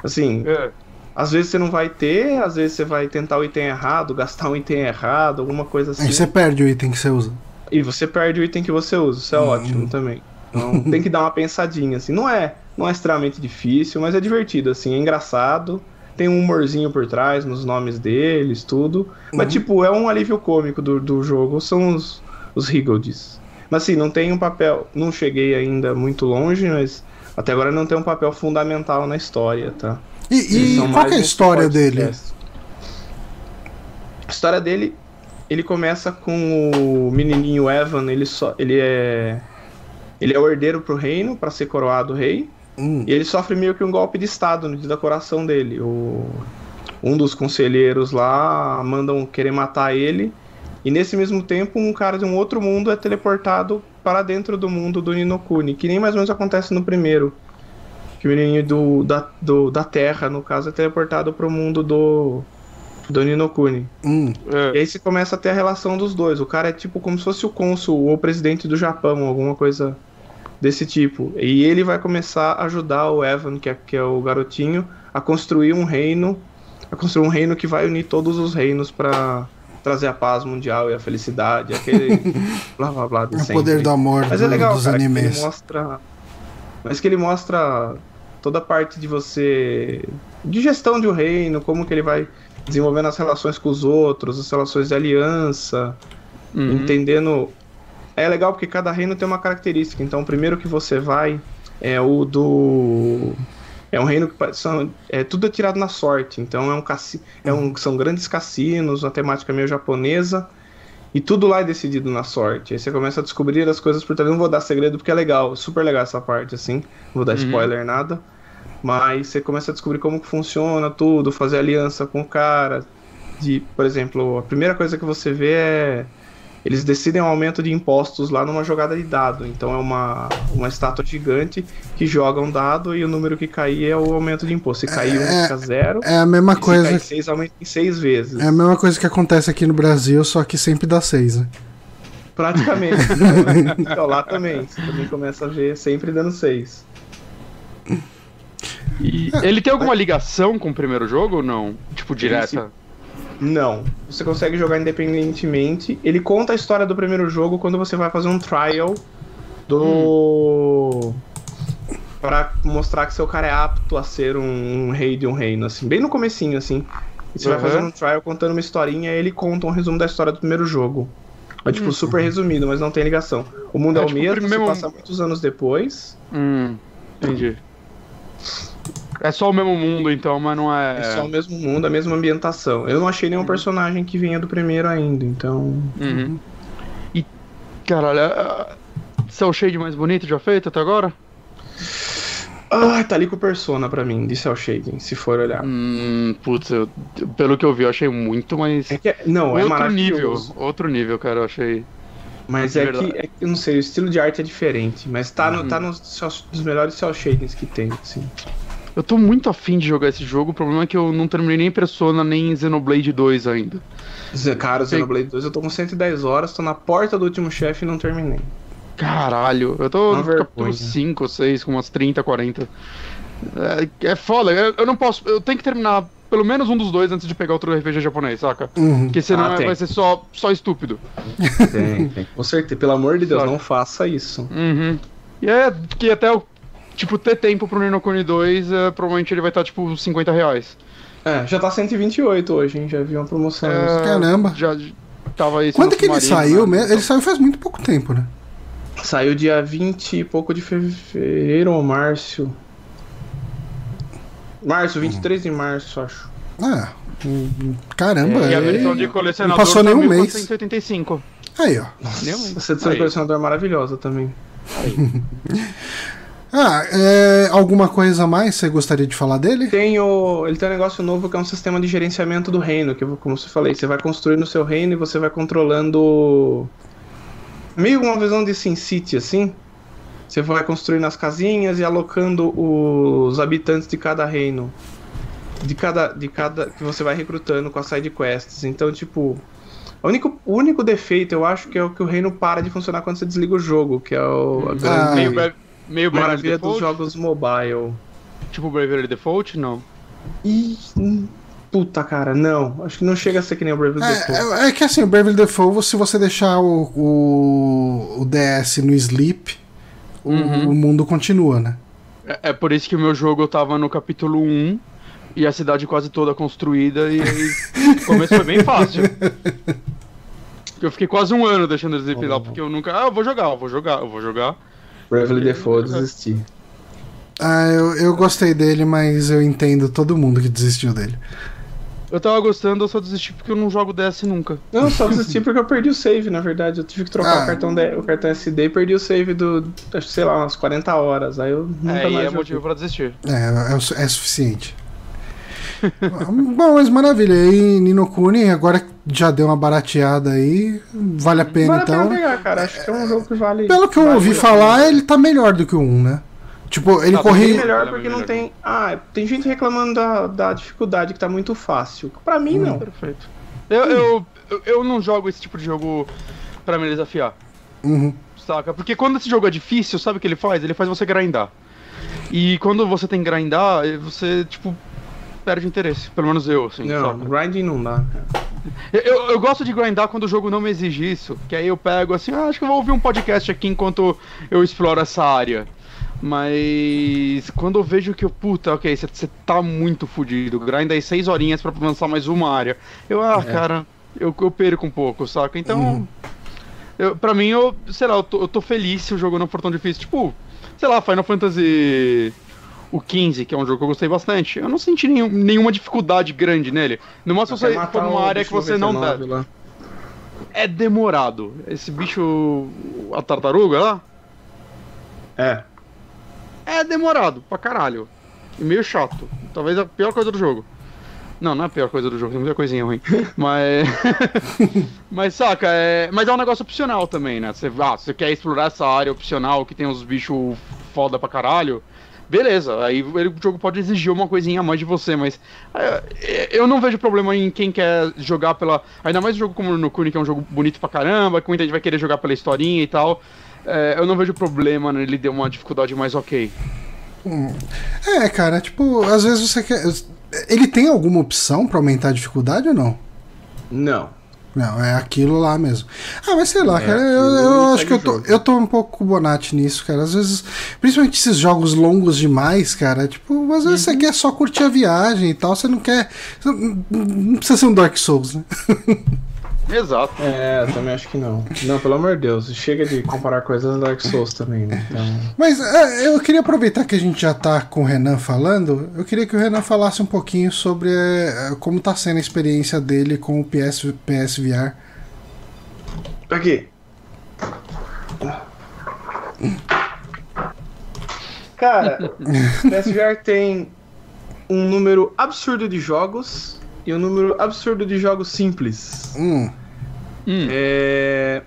Assim, É. às vezes você não vai ter, às vezes você vai tentar o item errado, gastar um item errado, alguma coisa assim. Aí você perde o item que você usa. E você perde o item que você usa, isso é Hum. ótimo também. Então tem que dar uma pensadinha, assim. Não é, não é extremamente difícil, mas é divertido, assim, é engraçado. Tem um humorzinho por trás nos nomes deles, tudo. Mas, Uhum. tipo, é um alívio cômico do, do jogo, são os, os Higgledies. Mas, assim, não tem um papel. Não cheguei ainda muito longe, mas até agora não tem um papel fundamental na história, tá? E, e qual é a história dele? A história dele, ele começa com o menininho Evan, ele só, ele é ele é o herdeiro pro reino para ser coroado rei, Hum, e ele sofre meio que um golpe de estado no dia da coração dele. O um dos conselheiros lá mandam querer matar ele, e nesse mesmo tempo um cara de um outro mundo é teleportado para dentro do mundo do Ninokuni, que nem mais ou menos acontece no primeiro. Que o menininho do, da, do, da Terra, no caso, é teleportado pro mundo do, do Ninokuni. hum. É. E aí você começa a ter a relação dos dois. O cara é tipo como se fosse o cônsul ou o presidente do Japão, alguma coisa desse tipo. E ele vai começar a ajudar o Evan, que é, que é o garotinho, a construir um reino, a construir um reino que vai unir todos os reinos para trazer a paz mundial e a felicidade, aquele blá blá blá de É o sempre. poder do amor Mas é legal, dos cara, que animes. ele mostra. Mas que ele mostra toda a parte de você. de gestão de um reino, como que ele vai desenvolvendo as relações com os outros, as relações de aliança, Uhum. entendendo. É legal porque cada reino tem uma característica. Então, o primeiro que você vai é o do. É um reino que são, é tudo tirado na sorte. Então é um, cassi, é um são grandes cassinos, uma temática meio japonesa. E tudo lá é decidido na sorte. Aí você começa a descobrir as coisas por trás. Não vou dar segredo porque é legal, super legal essa parte, assim. Não vou dar Uhum. spoiler, nada. Mas você começa a descobrir como funciona tudo, fazer aliança com o cara. De, por exemplo, a primeira coisa que você vê é. Eles decidem um aumento de impostos lá numa jogada de dado. Então é uma, uma estátua gigante que joga um dado e o número que cair é o aumento de imposto. Se cair um, É- fica zero. É a mesma e se coisa. cair seis, aumenta em seis vezes. É a mesma coisa que acontece aqui no Brasil, só que sempre dá seis, né? Praticamente. então, lá também. Você também começa a ver sempre dando 6. E ele tem alguma ligação com o primeiro jogo ou não? Tipo, direta? Não. Você consegue jogar independentemente. Ele conta a história do primeiro jogo quando você vai fazer um trial do. Pra mostrar que seu cara é apto a ser um, um rei de um reino, assim. Bem no comecinho, assim. E você vai Uhum. fazendo um trial contando uma historinha e ele conta um resumo da história do primeiro jogo. É tipo super resumido, mas não tem ligação. O mundo é, É o tipo mesmo, primeiro- se passa muitos anos depois. Hum, entendi. É só o mesmo mundo, então, mas não é. É só o mesmo mundo, a mesma ambientação. Eu não achei nenhum personagem que venha do primeiro ainda, então. Uhum. E, caralho, é- Cell Shade mais bonito já feito até agora? Ah, tá ali com Persona pra mim, de Cell Shading, se for olhar. Hum, putz, eu- pelo que eu vi, eu achei muito mais. É que é- não, é outro maravilhoso. nível. Outro nível, cara, eu achei. Mas é que, é que, eu não sei, o estilo de arte é diferente, mas tá, no, Uhum. tá nos, nos melhores Cell Shadings que tem, assim. Eu tô muito afim de jogar esse jogo, o problema é que eu não terminei nem Persona nem Xenoblade 2 ainda. Cara, o Xenoblade 2 eu tô com 110 horas, tô na porta do último chefe e não terminei. Caralho, eu tô Uma no capítulo vergonha. 5 ou 6, com umas 30, 40. É, é foda, eu, eu não posso. Eu tenho que terminar pelo menos um dos dois antes de pegar outro RPG japonês, saca? Uhum. Porque senão Ah, é- vai ser só, só estúpido. Tem, tem. Com certeza, pelo amor de Deus, não faça isso. Uhum. E é que até o. Tipo, ter tempo pro Nino Kuni 2, é, provavelmente ele vai estar tipo 50 reais. É, já tá 128 hoje, hein? Já vi uma promoção. É, Caramba. Já tava esse Quando que ele saiu né? mesmo? Ele saiu faz muito pouco tempo, né? Saiu dia 20 e pouco de fevereiro ou março. Março, 23 de março, acho. Ah, hum, caramba. E a é- versão de colecionador Não passou tá nenhum mês. 1485. Aí, ó. Um mês. Essa edição de Aí. colecionador é maravilhosa também. Ah, é, alguma coisa a mais você gostaria de falar dele? Tem o, ele tem um negócio novo que é um sistema de gerenciamento do reino, que como você falei, você vai construindo o seu reino e você vai controlando meio uma visão de Sin City assim. Você vai construindo as casinhas e alocando os habitantes de cada reino. De cada de cada que você vai recrutando com as side quests. Então, tipo, O único, o único defeito, eu acho, que é o que o reino para de funcionar quando você desliga o jogo, que é o, a grande Ah, Meio, maravilha dos jogos mobile. Tipo Bravely Default? Não. Ih, hum, puta cara, não. Acho que não chega a ser que nem o Bravely Default. É, é- é que assim, o Bravely Default, se você deixar o, o, o DS no sleep, o, Uhum. o mundo continua, né? É, é por isso que o meu jogo eu tava no capítulo 1 e a cidade quase toda construída e aí o começo foi bem fácil. Eu fiquei quase um ano deixando o Zip lá, porque eu nunca. Ah, eu vou jogar, eu vou jogar, eu vou jogar. Bravely Default, eu desisti. Ah, eu, eu gostei dele, mas eu entendo todo mundo que desistiu dele. Eu tava gostando, eu só desisti porque eu não jogo DS nunca. Não, só desisti porque eu perdi o save, na verdade. Eu tive que trocar Ah. o, cartão de- o cartão SD e perdi o save do, acho que, sei lá, umas 40 horas. Aí eu nunca é, mais é joguei. motivo pra desistir. É, é, é suficiente. Bom, mas maravilha. E Nino Kuni, agora já deu uma barateada aí, vale a pena Vale a então. pena pegar, cara. Acho que é um jogo que vale. Pelo que eu vale ouvi a falar, pena. ele tá melhor do que o 1, né? Tipo, ele Tá corria. melhor Vale porque não tem. Ah, tem gente reclamando da, da dificuldade que tá muito fácil. Pra mim, Hum. não. Perfeito. Eu, eu, eu, não jogo esse tipo de jogo pra me desafiar. Uhum. Saca? Porque quando esse jogo é difícil, sabe o que ele faz? Ele faz você grindar. E quando você tem que grindar, você, tipo, perde interesse. Pelo menos eu, assim. Não, saca? grinding não dá, cara. Eu, eu, eu gosto de grindar quando o jogo não me exige isso. Que aí eu pego assim, ah, acho que eu vou ouvir um podcast aqui enquanto eu exploro essa área. Mas quando eu vejo que eu, puta, ok, você tá muito fudido, grinda aí seis horinhas pra avançar mais uma área. Eu, ah, É. cara, eu, eu perco um pouco, saca? Então, eu, pra mim, eu, sei lá, eu tô, eu tô feliz se o jogo não for tão difícil. Tipo, sei lá, Final Fantasy o 15, que é um jogo que eu gostei bastante. Eu não senti nenhum- nenhuma dificuldade grande nele. No máximo você for numa área que você não dá. 99 lá. É demorado. Esse bicho. A tartaruga lá? É. É demorado pra caralho. E meio chato. Talvez a pior coisa do jogo. Não, não é a pior coisa do jogo, tem muita coisinha ruim. Mas. mas saca, é. Mas é um negócio opcional também, né? Você, ah, você quer explorar essa área opcional que tem os bichos foda pra caralho. Beleza, aí ele- o jogo pode exigir uma coisinha a mais de você, mas é, eu não vejo problema em quem quer jogar pela. Ainda mais um jogo como o No Kuni, que é um jogo bonito pra caramba, que muita gente vai querer jogar pela historinha e tal. É, eu não vejo problema nele ter uma dificuldade mais ok. É, cara, tipo, às vezes você quer. Ele tem alguma opção pra aumentar a dificuldade ou não? Não. Não, é aquilo lá mesmo. Ah, mas sei lá, É cara, eu, eu acho que eu tô, jogo. eu tô um pouco Bonatti nisso, cara. Às vezes, principalmente esses jogos longos demais, cara, tipo, às vezes Uhum. você quer só curtir a viagem e tal, você não quer. Não precisa ser um Dark Souls, né? Exato. É, eu também acho que não. Não, pelo amor de Deus. Chega de comparar coisas Dark Souls também, né? Então. Mas é, eu queria aproveitar que a gente já tá com o Renan falando, eu queria que o Renan falasse um pouquinho sobre é, como tá sendo a experiência dele com o PS, PSVR. Aqui. Cara, o PSVR tem um número absurdo de jogos e um número absurdo de jogos simples. Hum, Hum. É.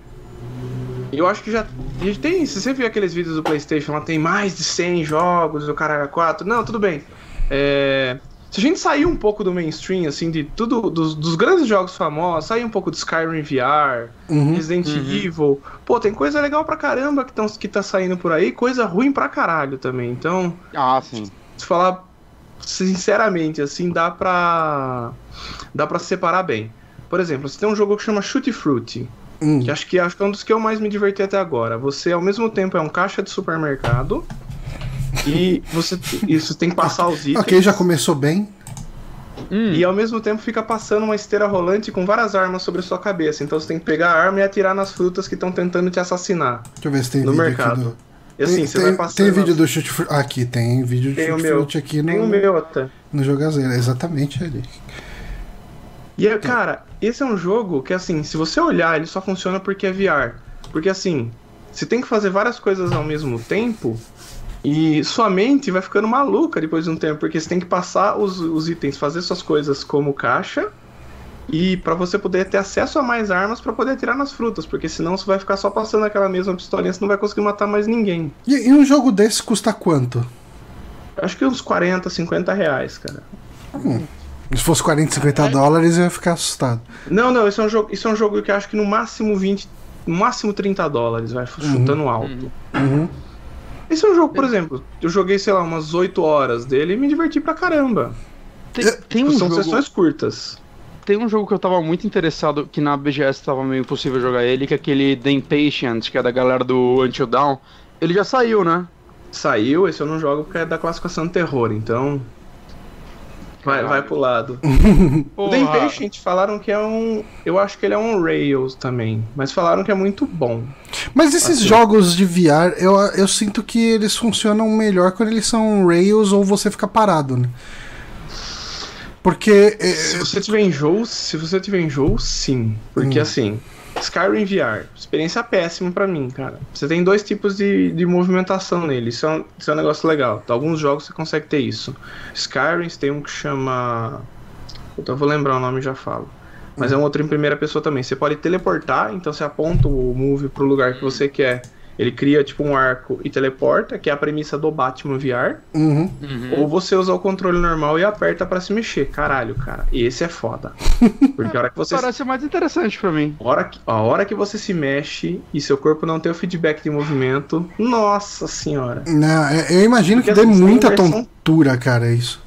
Eu acho que já. A gente tem. Se você viu aqueles vídeos do PlayStation, lá tem mais de 100 jogos, o cara 4. Não, tudo bem. É. Se a gente sair um pouco do mainstream, assim, de tudo, dos, dos grandes jogos famosos, sair um pouco do Skyrim VR, uhum. Resident Evil, pô, tem coisa legal pra caramba que, tão, que tá saindo por aí, coisa ruim pra caralho também. Então, Ah, sim. se falar sinceramente, assim, dá pra. dá pra separar bem. Por exemplo, você tem um jogo que chama Shoot Fruit, Hum. que acho que, acho que é um dos que eu mais me diverti até agora. Você, ao mesmo tempo, é um caixa de supermercado. E você, isso tem que passar os itens. Ok, já começou bem. Hum. E ao mesmo tempo fica passando uma esteira rolante com várias armas sobre a sua cabeça. Então você tem que pegar a arma e atirar nas frutas que estão tentando te assassinar Deixa eu ver se tem no vídeo mercado. aqui do. E assim, tem, você tem, vai passando. tem vídeo do Chute Fruit. Aqui, tem vídeo de Tem o Chute meu. Fruit aqui Tem no, o meu até. no Jogazeira. Exatamente ali. E é, cara, esse é um jogo que assim, se você olhar, ele só funciona porque é VR. Porque assim, você tem que fazer várias coisas ao mesmo tempo e sua mente vai ficando maluca depois de um tempo, porque você tem que passar os, os itens, fazer suas coisas como caixa e pra você poder ter acesso a mais armas pra poder atirar nas frutas, porque senão você vai ficar só passando aquela mesma pistolinha, você não vai conseguir matar mais ninguém. E, e um jogo desse custa quanto? Acho que uns 40, 50 reais, cara. Se fosse 40, 50 é. dólares, eu ia ficar assustado. Não, não, isso é um jogo, isso é um jogo que eu acho que no máximo 20, no máximo 30 dólares, vai uhum. chutando alto. Uhum. Esse é um jogo, por exemplo, eu joguei, sei lá, umas 8 horas dele e me diverti pra caramba. Tem, tem um São jogo... sessões curtas. Tem um jogo que eu tava muito interessado, que na BGS tava meio impossível jogar ele, que é aquele The Impatient, que é da galera do Until Dawn. Ele já saiu, né? Saiu, esse eu não jogo porque é da classificação terror, então. Vai, vai pro lado. o The Impatient falaram que é um. Eu acho que ele é um Rails também. Mas falaram que é muito bom. Mas esses assim. jogos de VR, eu, eu sinto que eles funcionam melhor quando eles são Rails ou você fica parado, né? Porque. É, se você tiver enjoo, se você tiver enjoo, sim. Porque hum. assim, Skyrim VR, experiência péssima para mim, cara. Você tem dois tipos de, de movimentação nele, isso é, um, isso é um negócio legal. Alguns jogos você consegue ter isso. Skyrim tem um que chama. Eu vou lembrar o nome e já falo. Mas é um outro em primeira pessoa também. Você pode teleportar, então você aponta o move pro lugar que você quer ele cria tipo um arco e teleporta, que é a premissa do Batman VR. Uhum. Uhum. Ou você usa o controle normal e aperta para se mexer. Caralho, cara. Esse é foda. Porque a hora que você. Parece mais interessante para mim. A hora, que, a hora que você se mexe e seu corpo não tem o feedback de movimento. Nossa senhora. Não, é, eu imagino Porque que dê muita versão... tontura, cara, isso.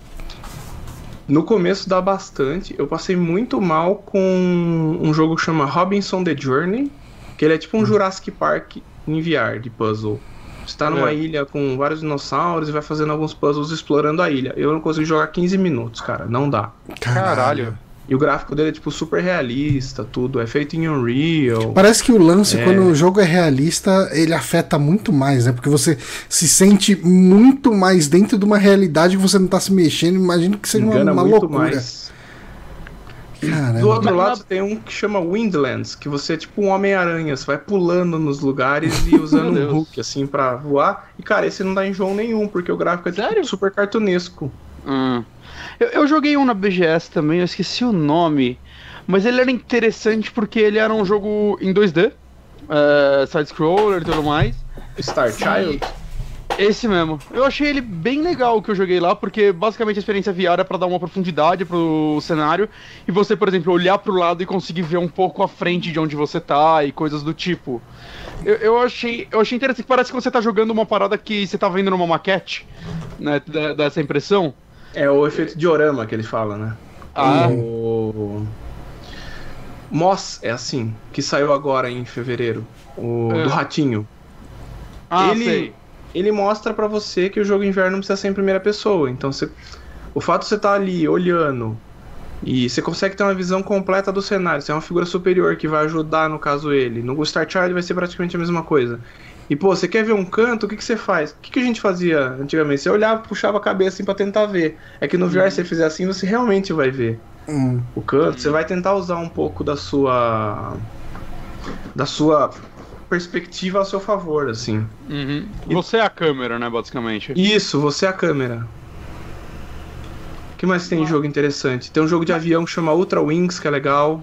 No começo dá bastante. Eu passei muito mal com um jogo que chama Robinson The Journey. Que ele é tipo um uhum. Jurassic Park em VR de puzzle. Você tá numa é. ilha com vários dinossauros e vai fazendo alguns puzzles explorando a ilha. Eu não consigo jogar 15 minutos, cara. Não dá. Caralho. E o gráfico dele é tipo super realista, tudo. É feito em Unreal. Parece que o lance, é... quando o jogo é realista, ele afeta muito mais, né? Porque você se sente muito mais dentro de uma realidade que você não tá se mexendo. Imagino que seja Engana uma, uma loucura. Mais. Caramba. Do outro lado tem um que chama Windlands, que você é tipo um Homem-Aranha, você vai pulando nos lugares e usando um hook assim pra voar. E cara, esse não dá enjoo nenhum, porque o gráfico é tipo, super cartunesco. Hum. Eu, eu, joguei um na BGS também, eu esqueci o nome. Mas ele era interessante porque ele era um jogo em 2D, uh, eh, side-scroller e tudo mais. Star Child? Esse mesmo. Eu achei ele bem legal o que eu joguei lá, porque basicamente a experiência VR é pra dar uma profundidade pro cenário e você, por exemplo, olhar pro lado e conseguir ver um pouco à frente de onde você tá e coisas do tipo. Eu, eu achei, eu achei interessante. Parece que você tá jogando uma parada que você tá vendo numa maquete, né? Dessa impressão. É o efeito diorama que ele fala, né? Ah. O... Moss é assim, que saiu agora em fevereiro. O é. do ratinho. Ah, ele, sei ele mostra para você que o jogo inverno não precisa ser em primeira pessoa. Então você, o fato de você estar tá ali olhando e você consegue ter uma visão completa do cenário, você é uma figura superior que vai ajudar no caso ele. No Star Child vai ser praticamente a mesma coisa. E pô, você quer ver um canto, o que, que você faz? O que, que a gente fazia antigamente? Você olhava, puxava a cabeça assim pra tentar ver. É que no VR, se você fizer assim, você realmente vai ver hum. o canto. Você vai tentar usar um pouco da sua. da sua perspectiva a seu favor, assim. Uhum. Você é a câmera, né, basicamente? Isso, você é a câmera. O que mais tem de jogo interessante? Tem um jogo de avião que chama Ultra Wings, que é legal.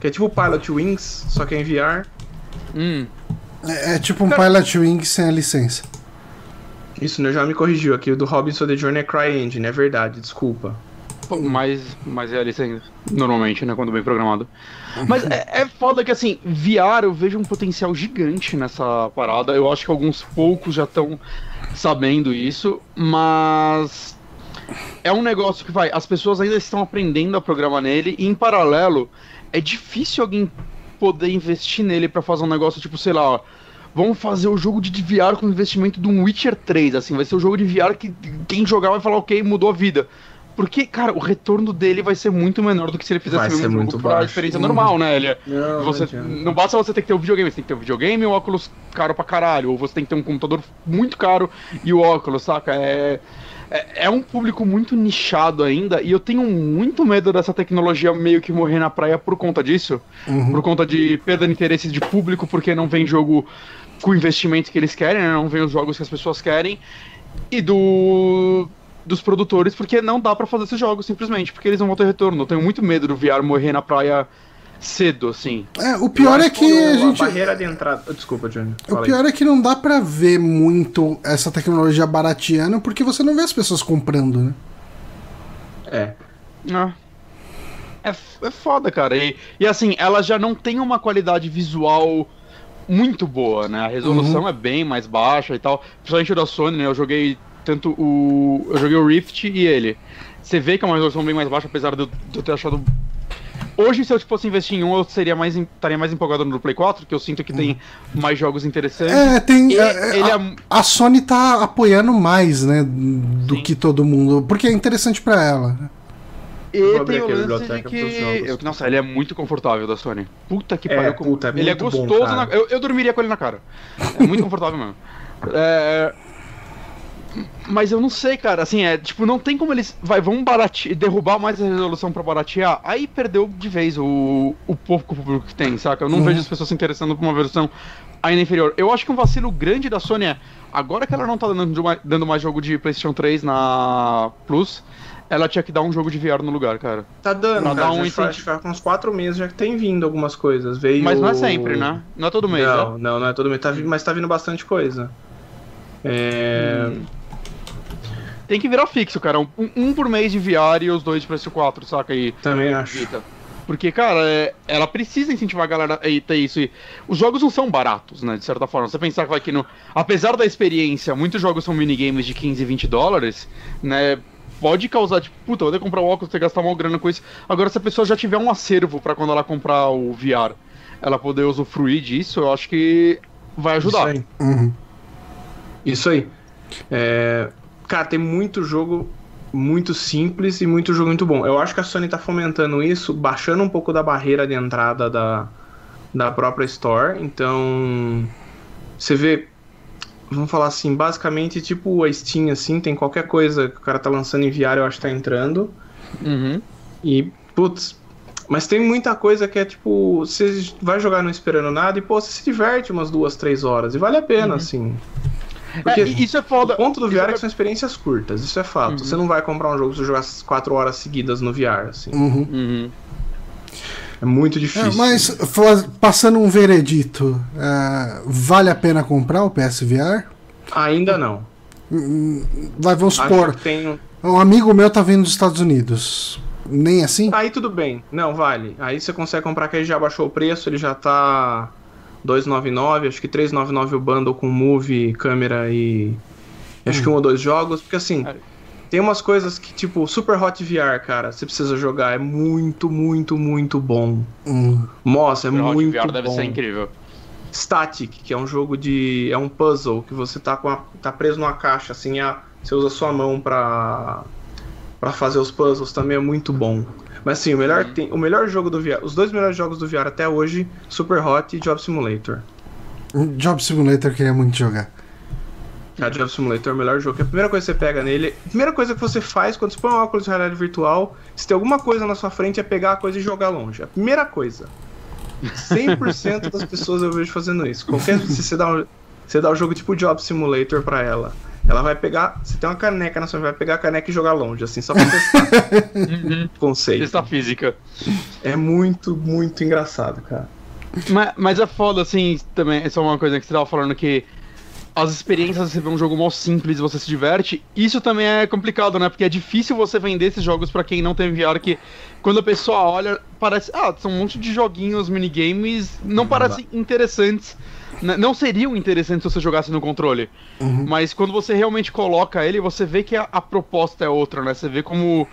Que é tipo Pilot Wings, só que é em VR. Hum. É, é tipo um Pilot Wings sem a licença. Isso, né? Já me corrigiu aqui. O do Robinson The Journey é CryEngine, é verdade, desculpa. Mais, mais realista ainda. Normalmente, né? Quando bem programado. Mas é, é foda que assim, VR eu vejo um potencial gigante nessa parada. Eu acho que alguns poucos já estão sabendo isso, mas é um negócio que vai. As pessoas ainda estão aprendendo a programar nele, e em paralelo, é difícil alguém poder investir nele para fazer um negócio tipo, sei lá, ó, vamos fazer o jogo de VR com investimento de um Witcher 3, assim, vai ser o jogo de VR que quem jogar vai falar, ok, mudou a vida. Porque, cara, o retorno dele vai ser muito menor do que se ele fizesse vai o mesmo pra experiência normal, né? Ele, não, você, não, não, basta você ter que ter o um videogame, você tem que ter o um videogame e o óculos caro pra caralho. Ou você tem que ter um computador muito caro e o óculos, saca? É, é, é um público muito nichado ainda e eu tenho muito medo dessa tecnologia meio que morrer na praia por conta disso. Uhum. Por conta de perda de interesse de público, porque não vem jogo com o investimento que eles querem, né? não vem os jogos que as pessoas querem. E do dos produtores, porque não dá para fazer esses jogos simplesmente, porque eles não vão ter retorno. Eu tenho muito medo do VR morrer na praia cedo, assim. É, o pior é que a gente. barreira de entrada. Desculpa, Johnny. O pior é que não dá para ver muito essa tecnologia barateando, porque você não vê as pessoas comprando, né? É. Ah. É, é foda, cara. E, e assim, ela já não tem uma qualidade visual muito boa, né? A resolução Uhum. é bem mais baixa e tal. Principalmente da Sony, né? Eu joguei tanto o. Eu joguei o Rift e ele. Você vê que é uma resolução bem mais baixa, apesar de eu, de eu ter achado. Hoje, se eu fosse investir em um, eu seria mais, estaria mais empolgado no do Play 4, que eu sinto que tem mais jogos interessantes. É, tem. E é, ele a, é- a Sony tá apoiando mais, né? Do Sim. que todo mundo. Porque é interessante pra ela. E abrir tem o aqui a lance de que. eu- nossa, ele é muito confortável da Sony. Puta que É, pariu. como- puta, é ele é bom, gostoso. cara. na- eu, eu dormiria com ele na cara. É muito confortável mesmo. É, Mas eu não sei, cara. Assim, é tipo, não tem como eles. Vai, vão baratear, derrubar mais a resolução pra baratear. Aí perdeu de vez o, o pouco público que tem, saca? Eu não Uhum. vejo as pessoas se interessando por uma versão ainda inferior. Eu acho que um vacilo grande da Sony é. Agora que ela não tá dando, mais- dando mais jogo de PlayStation 3 na Plus, ela tinha que dar um jogo de VR no lugar, cara. Tá dando, Pra cara. dar um já faz, incentivo. uns quatro meses já que tem vindo algumas coisas. Veio... Mas não é sempre, né? Não é todo mês, não, né? não, não é todo mês. Tá, mas tá vindo bastante coisa. É... Hum. Tem que virar fixo, cara. Um, um por mês de VR e os dois de PS4, saca? E Também acho. Vita. Porque, cara, é- ela precisa incentivar a galera a ter isso. E os jogos não são baratos, né? De certa forma. Você pensar que vai que no. Apesar da experiência, muitos jogos são minigames de 15, 20 dólares, né? Pode causar, tipo, puta, eu vou ter que comprar o óculos, ter que gastar uma grana com isso. Agora, se a pessoa já tiver um acervo pra quando ela comprar o VR, ela poder usufruir disso, eu acho que vai ajudar. Isso aí. Uhum. Isso aí. É, Cara, tem muito jogo muito simples e muito jogo muito bom. Eu acho que a Sony tá fomentando isso, baixando um pouco da barreira de entrada da, da própria Store. Então, você vê, vamos falar assim, basicamente tipo a Steam, assim, tem qualquer coisa que o cara tá lançando em VR, eu acho que tá entrando. Uhum. E, putz, mas tem muita coisa que é tipo, você vai jogar não esperando nada e, pô, você se diverte umas duas, três horas. E vale a pena, assim. Porque É, isso é foda. o ponto do VR é é- que são experiências curtas, isso é fato. Uhum. Você não vai comprar um jogo se você jogar 4 horas seguidas no VR, assim. Uhum. Uhum. É muito É, difícil. mas fa- passando um veredito, é, vale a pena comprar o PSVR? Ainda não. Vai, vamos supor, tem. um amigo meu tá vindo dos Estados Unidos. Nem assim? Aí tudo bem. Não, vale. Aí você consegue comprar que ele já baixou o preço, ele já tá 299, acho que 399 o bundle com movie, câmera e acho que um ou dois jogos, porque assim, tem umas coisas que tipo Super Hot VR, cara, você precisa jogar, é muito, muito, muito bom. Hum. Nossa, é O muito VR deve bom. ser incrível. Static, que é um jogo de. é um puzzle que você tá, com a, tá preso numa caixa, assim, a, você usa a sua mão pra, pra fazer os puzzles, também é muito bom. Mas assim, o melhor, tem, o melhor jogo do VR, os dois melhores jogos do VR até hoje, Super Hot e Job Simulator. Job Simulator eu queria muito jogar. A Job Simulator é o melhor jogo. que A primeira coisa que você pega nele, a primeira coisa que você faz quando você põe um óculos de realidade virtual, se tem alguma coisa na sua frente, é pegar a coisa e jogar longe. A primeira coisa. 100% das pessoas eu vejo fazendo isso. Qualquer se você dá um, você dá um jogo tipo Job Simulator pra ela, ela vai pegar, você tem uma caneca na sua, vai pegar a caneca e jogar longe, assim, só pra testar Uhum. conceito. Testa física. É muito, muito engraçado, cara. Mas, mas é foda, assim, também, essa é uma coisa que você tava falando que as experiências, você vê um jogo mal simples e você se diverte, isso também é complicado, né? Porque é difícil você vender esses jogos pra quem não tem VR, que quando a pessoa olha, parece, ah, são um monte de joguinhos, minigames, não parecem interessantes. Não seriam interessantes se você jogasse no controle. Uhum. Mas quando você realmente coloca ele, você vê que a, a proposta é outra, né? Você vê como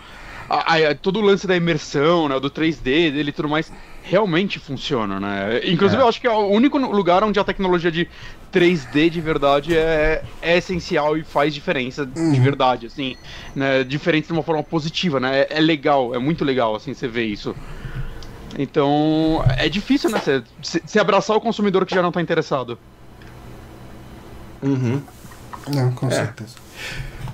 a- a- todo o lance da imersão, né? Do 3D dele e tudo mais, realmente funciona, né? Inclusive, É. eu acho que é o único lugar onde a tecnologia de 3D de verdade é, é essencial e faz diferença de verdade, assim, né? Diferente de uma forma positiva, né? É, é legal, é muito legal, assim, você ver isso. Então, é difícil, né? Você, você- você abraçar o consumidor que já não tá interessado. Uhum. Não, com É. certeza.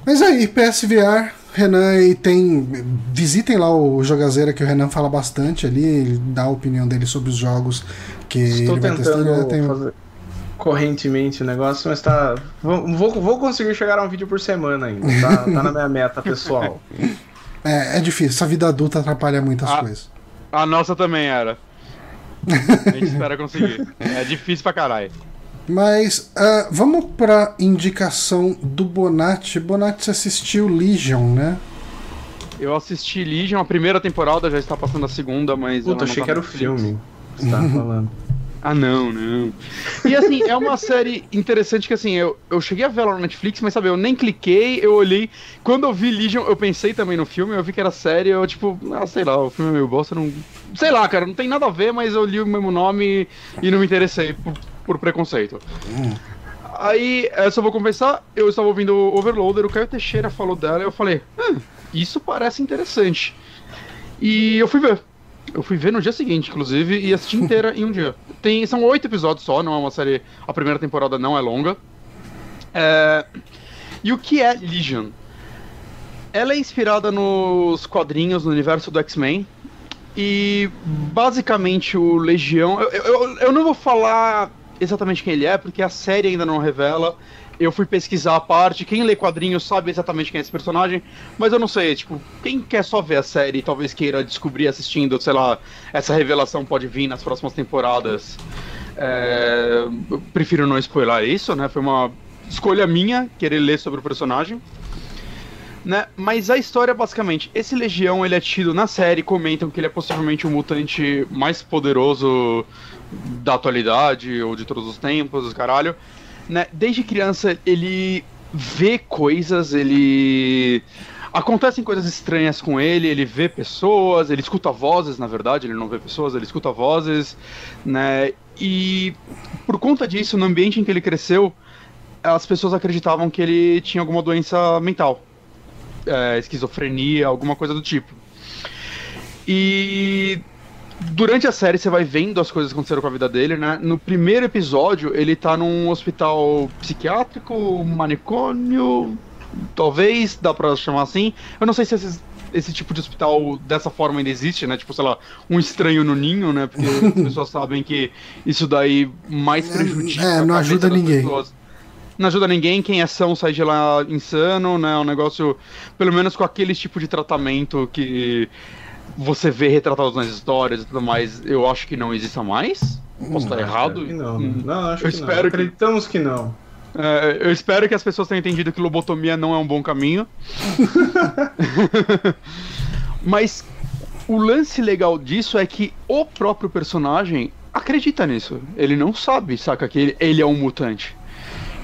Mas aí, PSVR, Renan, e tem. Visitem lá o Jogazeira, que o Renan fala bastante ali, ele dá a opinião dele sobre os jogos que Estou ele vai testando. tentando né? Tem- fazer correntemente o negócio, mas tá. Vou, vou, conseguir chegar a um vídeo por semana ainda. Tá, tá na minha meta pessoal. É, é difícil, essa vida adulta atrapalha muitas Ah. coisas. A nossa também era. A gente espera conseguir. É difícil pra caralho. Mas ah, vamos pra indicação do Bonatti. Bonatti você assistiu Legion, né? Eu assisti Legion, a primeira temporada, já está passando a segunda, mas. Puta, achei que era o filme que você tava falando. Ah, não, não. E assim, é uma série interessante que assim, eu, eu cheguei a ver ela no Netflix, mas sabe, eu nem cliquei, eu olhei. Quando eu vi Legion, eu pensei também no filme, eu vi que era série, eu tipo, ah, sei lá, o filme é meio bosta, não. Sei lá, cara, não tem nada a ver, mas eu li o mesmo nome e não me interessei por, por preconceito. Aí, eu só vou confessar, eu estava ouvindo o Overloader, o Caio Teixeira falou dela e eu falei, hum, isso parece interessante. E eu fui ver. Eu fui ver no dia seguinte, inclusive, e assisti inteira em um dia. Tem, são oito episódios só, não é uma série. A primeira temporada não é longa. É, e o que é Legion? Ela é inspirada nos quadrinhos no universo do X-Men. E basicamente o Legião. Eu, eu, eu não vou falar exatamente quem ele é, porque a série ainda não revela eu fui pesquisar a parte, quem lê quadrinhos sabe exatamente quem é esse personagem, mas eu não sei, tipo, quem quer só ver a série talvez queira descobrir assistindo, sei lá, essa revelação pode vir nas próximas temporadas. É, prefiro não spoiler isso, né? Foi uma escolha minha querer ler sobre o personagem. Né? Mas a história, basicamente, esse Legião ele é tido na série, comentam que ele é possivelmente o mutante mais poderoso da atualidade ou de todos os tempos, caralho né, desde criança ele vê coisas, ele acontecem coisas estranhas com ele, ele vê pessoas, ele escuta vozes, na verdade, ele não vê pessoas, ele escuta vozes, né? E por conta disso, no ambiente em que ele cresceu, as pessoas acreditavam que ele tinha alguma doença mental, é, esquizofrenia, alguma coisa do tipo. E durante a série você vai vendo as coisas que aconteceram com a vida dele, né? No primeiro episódio, ele tá num hospital psiquiátrico, manicômio, talvez, dá pra chamar assim. Eu não sei se esses, esse tipo de hospital dessa forma ainda existe, né? Tipo, sei lá, um estranho no ninho, né? Porque as pessoas sabem que isso daí mais é, prejudica. É, não ajuda ninguém. Pessoas. Não ajuda ninguém, quem é são sai de lá insano, né? Um negócio, pelo menos com aquele tipo de tratamento que você vê retratados nas histórias e tudo mais, eu acho que não exista mais. Posso estar errado? não, hum. não, acho eu que espero não. Acreditamos que não. É, eu espero que as pessoas tenham entendido que lobotomia não é um bom caminho. Mas o lance legal disso é que o próprio personagem acredita nisso. Ele não sabe, saca, que ele, ele é um mutante.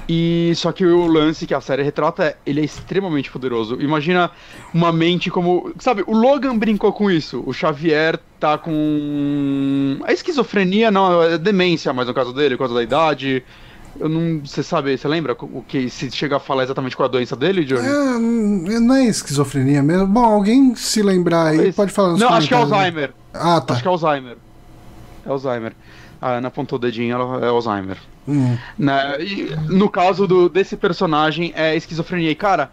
E só que o lance que a série retrata é ele é extremamente poderoso. Imagina uma mente como, sabe, o Logan brincou com isso. O Xavier tá com a esquizofrenia, não, é demência, mas no caso dele, por causa da idade. Eu não, você sabe, você lembra o que se chega a falar exatamente qual a doença dele, Johnny? É, não é esquizofrenia mesmo. Bom, alguém se lembrar aí pode falar Não, acho que é Alzheimer. Ah, tá. Acho que é Alzheimer. É Alzheimer. A Ana apontou o dedinho, ela é Alzheimer. Uhum. Né? E no caso do, desse personagem é esquizofrenia. E, cara,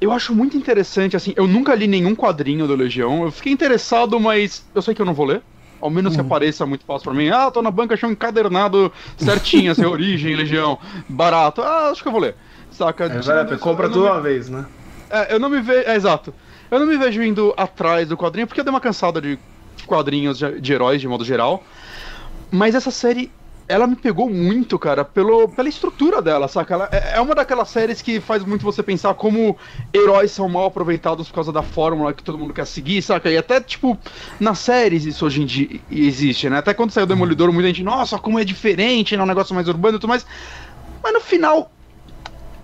eu acho muito interessante, assim, eu nunca li nenhum quadrinho do Legião. Eu fiquei interessado, mas eu sei que eu não vou ler. Ao menos uhum. que apareça muito fácil pra mim. Ah, tô na banca, achei um encadernado certinho, assim, origem, Legião, barato. Ah, acho que eu vou ler. Saca? É, vai, compra tudo uma vez, né? É, eu não me vejo. É, exato. Eu não me vejo indo atrás do quadrinho, porque eu dei uma cansada de quadrinhos de, de heróis, de modo geral. Mas essa série ela me pegou muito, cara, pelo, pela estrutura dela, saca? Ela é, é uma daquelas séries que faz muito você pensar como heróis são mal aproveitados por causa da fórmula que todo mundo quer seguir, saca? E até, tipo, nas séries isso hoje em dia existe, né? Até quando saiu Demolidor, muita gente, nossa, como é diferente, né? Um negócio mais urbano e tudo mais. Mas no final,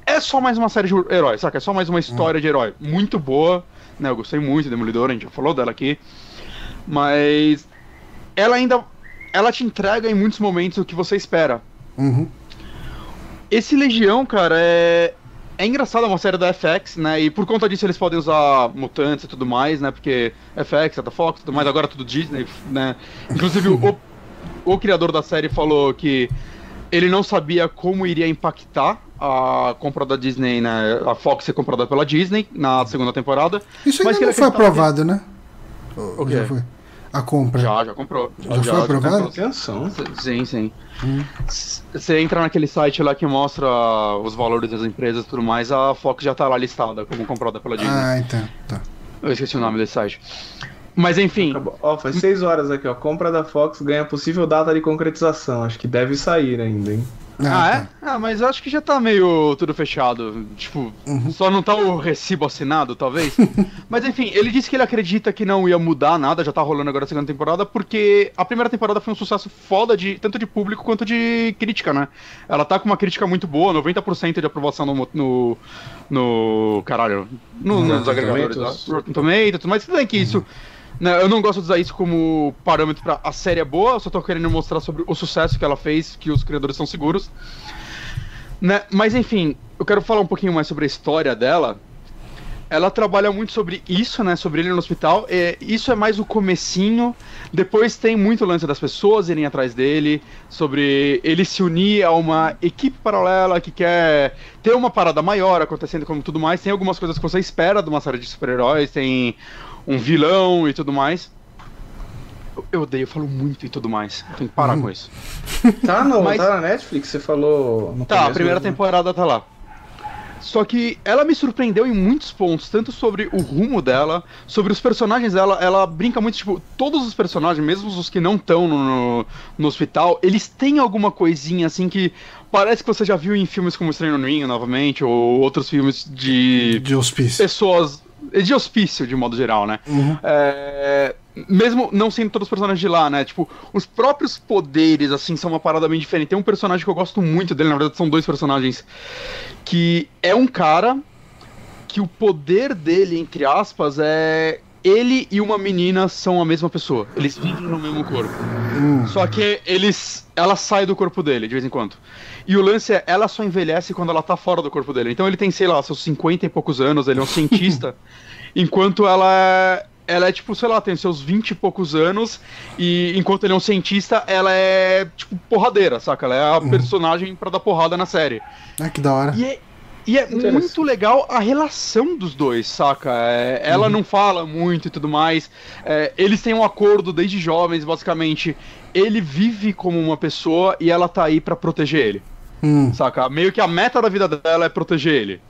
é só mais uma série de heróis, saca? É só mais uma história de herói. Muito boa, né? Eu gostei muito de Demolidor, a gente já falou dela aqui. Mas ela ainda ela te entrega em muitos momentos o que você espera. Uhum. Esse Legião, cara, é. É engraçado, é uma série da FX, né? E por conta disso eles podem usar mutantes e tudo mais, né? Porque FX, da Fox e tudo mais, agora é tudo Disney, né? Inclusive o, o criador da série falou que ele não sabia como iria impactar a compra da Disney, né? A Fox ser comprada pela Disney na segunda temporada. Isso ainda não foi aprovado, que... né? O que? Já foi? A compra? Já, já comprou. Já, já foi aprovado? Atenção. Sim, sim. Você hum. entra naquele site lá que mostra os valores das empresas e tudo mais, a Fox já tá lá listada como comprada pela Disney. Ah, então, tá. Eu esqueci o nome desse site. Mas enfim. Ó, faz seis horas aqui, ó. Compra da Fox ganha possível data de concretização. Acho que deve sair ainda, hein? Ah, ah é? Tá. Ah, mas eu acho que já tá meio tudo fechado. Tipo, uhum. só não tá o recibo assinado, talvez. mas enfim, ele disse que ele acredita que não ia mudar nada, já tá rolando agora a segunda temporada, porque a primeira temporada foi um sucesso foda, de, tanto de público quanto de crítica, né? Ela tá com uma crítica muito boa, 90% de aprovação no. no, no caralho. No, nos agregadores. Rotten Tomatoes, mas tudo bem que isso. Né, eu não gosto de usar isso como parâmetro para a série é boa, eu só tô querendo mostrar sobre o sucesso que ela fez, que os criadores são seguros. Né? Mas enfim, eu quero falar um pouquinho mais sobre a história dela. Ela trabalha muito sobre isso, né? Sobre ele no hospital. E isso é mais o comecinho. Depois tem muito lance das pessoas irem atrás dele, sobre ele se unir a uma equipe paralela que quer ter uma parada maior acontecendo como tudo mais. Tem algumas coisas que você espera de uma série de super-heróis, tem um vilão e tudo mais. Eu odeio, eu falo muito e tudo mais. Eu tenho que parar hum. com isso. Tá, no, Mas... tá na Netflix? Você falou. tá, a primeira mesmo. temporada tá lá. Só que ela me surpreendeu em muitos pontos, tanto sobre o rumo dela, sobre os personagens dela. Ela brinca muito, tipo, todos os personagens, mesmo os que não estão no, no, no, hospital, eles têm alguma coisinha assim que parece que você já viu em filmes como Estranho no Ninho, novamente, ou outros filmes de. De hospício. Pessoas de hospício, de modo geral, né? Uhum. É, mesmo não sendo todos os personagens de lá, né? Tipo, os próprios poderes, assim, são uma parada bem diferente. Tem um personagem que eu gosto muito dele, na verdade são dois personagens, que é um cara que o poder dele, entre aspas, é ele e uma menina são a mesma pessoa. Eles vivem no mesmo corpo. Hum. Só que eles. Ela sai do corpo dele de vez em quando. E o lance é, ela só envelhece quando ela tá fora do corpo dele. Então ele tem, sei lá, seus 50 e poucos anos, ele é um cientista. enquanto ela ela é tipo, sei lá, tem seus 20 e poucos anos, e enquanto ele é um cientista, ela é, tipo, porradeira, saca? Ela é a uhum. personagem para dar porrada na série. Ah, que da hora. E é, e é muito legal a relação dos dois, saca? É, ela uhum. não fala muito e tudo mais. É, eles têm um acordo desde jovens, basicamente. Ele vive como uma pessoa e ela tá aí para proteger ele. Hum. Saca? Meio que a meta da vida dela é proteger ele.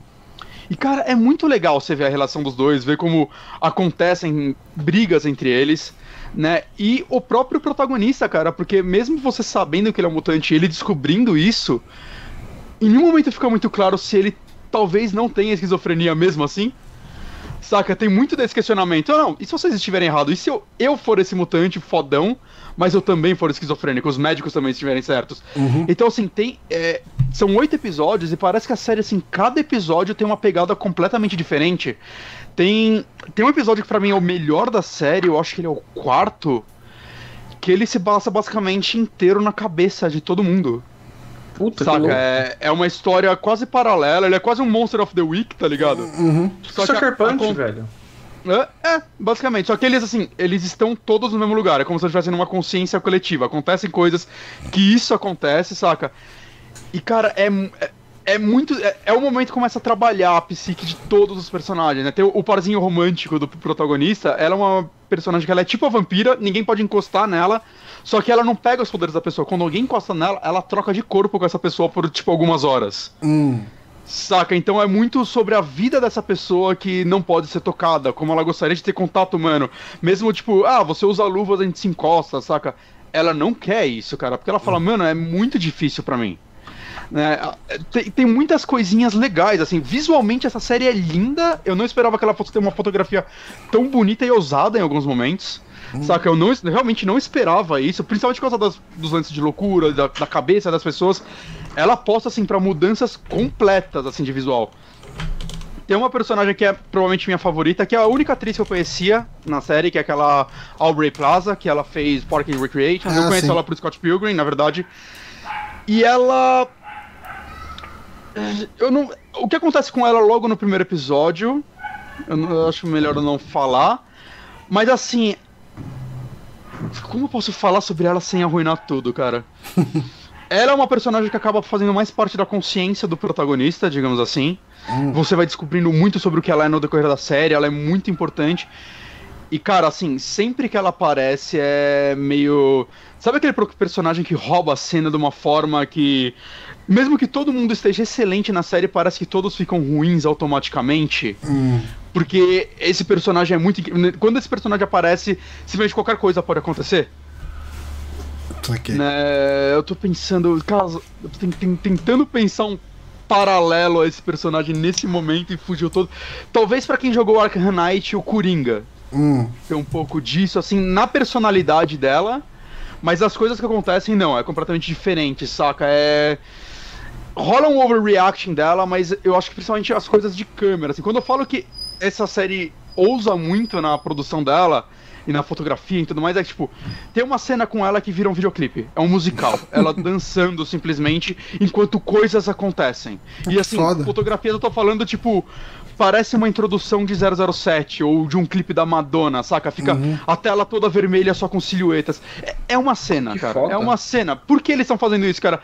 E, cara, é muito legal você ver a relação dos dois, ver como acontecem brigas entre eles, né? E o próprio protagonista, cara, porque mesmo você sabendo que ele é um mutante e ele descobrindo isso, em nenhum momento fica muito claro se ele talvez não tenha esquizofrenia mesmo assim. Saca? Tem muito desse questionamento. Não, e se vocês estiverem errados? E se eu, eu for esse mutante fodão, mas eu também for esquizofrênico? Os médicos também estiverem certos. Uhum. Então, assim, tem. É, são oito episódios e parece que a série, assim, cada episódio tem uma pegada completamente diferente. Tem, tem um episódio que pra mim é o melhor da série, eu acho que ele é o quarto, que ele se passa basicamente inteiro na cabeça de todo mundo. Puta Saca, é, é uma história quase paralela, ele é quase um Monster of the Week, tá ligado? Uhum. Só Sucker Punch, a, a, velho. É, é, basicamente. Só que eles, assim, eles estão todos no mesmo lugar. É como se eles estivessem numa consciência coletiva. Acontecem coisas que isso acontece, saca? E, cara, é, é, muito. É, é o momento que começa a trabalhar a psique de todos os personagens, né? Tem o, o parzinho romântico do protagonista. Ela é uma personagem que ela é tipo a vampira, ninguém pode encostar nela. Só que ela não pega os poderes da pessoa. Quando alguém encosta nela, ela troca de corpo com essa pessoa por, tipo, algumas horas. Hum. Saca? Então é muito sobre a vida dessa pessoa que não pode ser tocada, como ela gostaria de ter contato humano. Mesmo, tipo, ah, você usa luvas, a gente se encosta, saca? Ela não quer isso, cara, porque ela fala, hum. mano, é muito difícil para mim. Né? Tem, tem, muitas coisinhas legais, assim, visualmente essa série é linda. Eu não esperava que ela fosse ter uma fotografia tão bonita e ousada em alguns momentos. Hum. Saca? Eu não, realmente não esperava isso, principalmente por causa das, dos lances de loucura, da, da cabeça das pessoas. Ela aposta, assim, para mudanças completas, assim, de visual. Tem uma personagem que é provavelmente minha favorita, que é a única atriz que eu conhecia na série, que é aquela Aubrey Plaza, que ela fez Park and Recreation. Ah, eu conheço sim. ela pro Scott Pilgrim, na verdade. E ela. Eu não. O que acontece com ela logo no primeiro episódio? Eu, não, eu acho melhor eu não falar. Mas assim, como eu posso falar sobre ela sem arruinar tudo, cara? ela é uma personagem que acaba fazendo mais parte da consciência do protagonista, digamos assim. Hum. Você vai descobrindo muito sobre o que ela é no decorrer da série, ela é muito importante. E, cara, assim, sempre que ela aparece é meio. Sabe aquele personagem que rouba a cena de uma forma que. Mesmo que todo mundo esteja excelente na série, parece que todos ficam ruins automaticamente. Hum. Porque esse personagem é muito. Quando esse personagem aparece, simplesmente qualquer coisa pode acontecer. Saquei. Né, eu tô pensando, caso, eu tô tentando pensar um paralelo a esse personagem nesse momento e fugiu todo. Talvez para quem jogou Arkham Knight, o Coringa. Hum. Tem um pouco disso, assim, na personalidade dela, mas as coisas que acontecem não, é completamente diferente, saca? É. Rola um overreaction dela, mas eu acho que principalmente as coisas de câmera. Assim, quando eu falo que essa série ousa muito na produção dela, e na fotografia e tudo mais, é que, tipo, tem uma cena com ela que vira um videoclipe. É um musical. Ela dançando simplesmente enquanto coisas acontecem. E assim, Foda. fotografia eu tô falando, tipo, parece uma introdução de 007 ou de um clipe da Madonna, saca? Fica Uhum. a tela toda vermelha só com silhuetas. É, é uma cena, Que cara. foda. É uma cena. Por que eles estão fazendo isso, cara?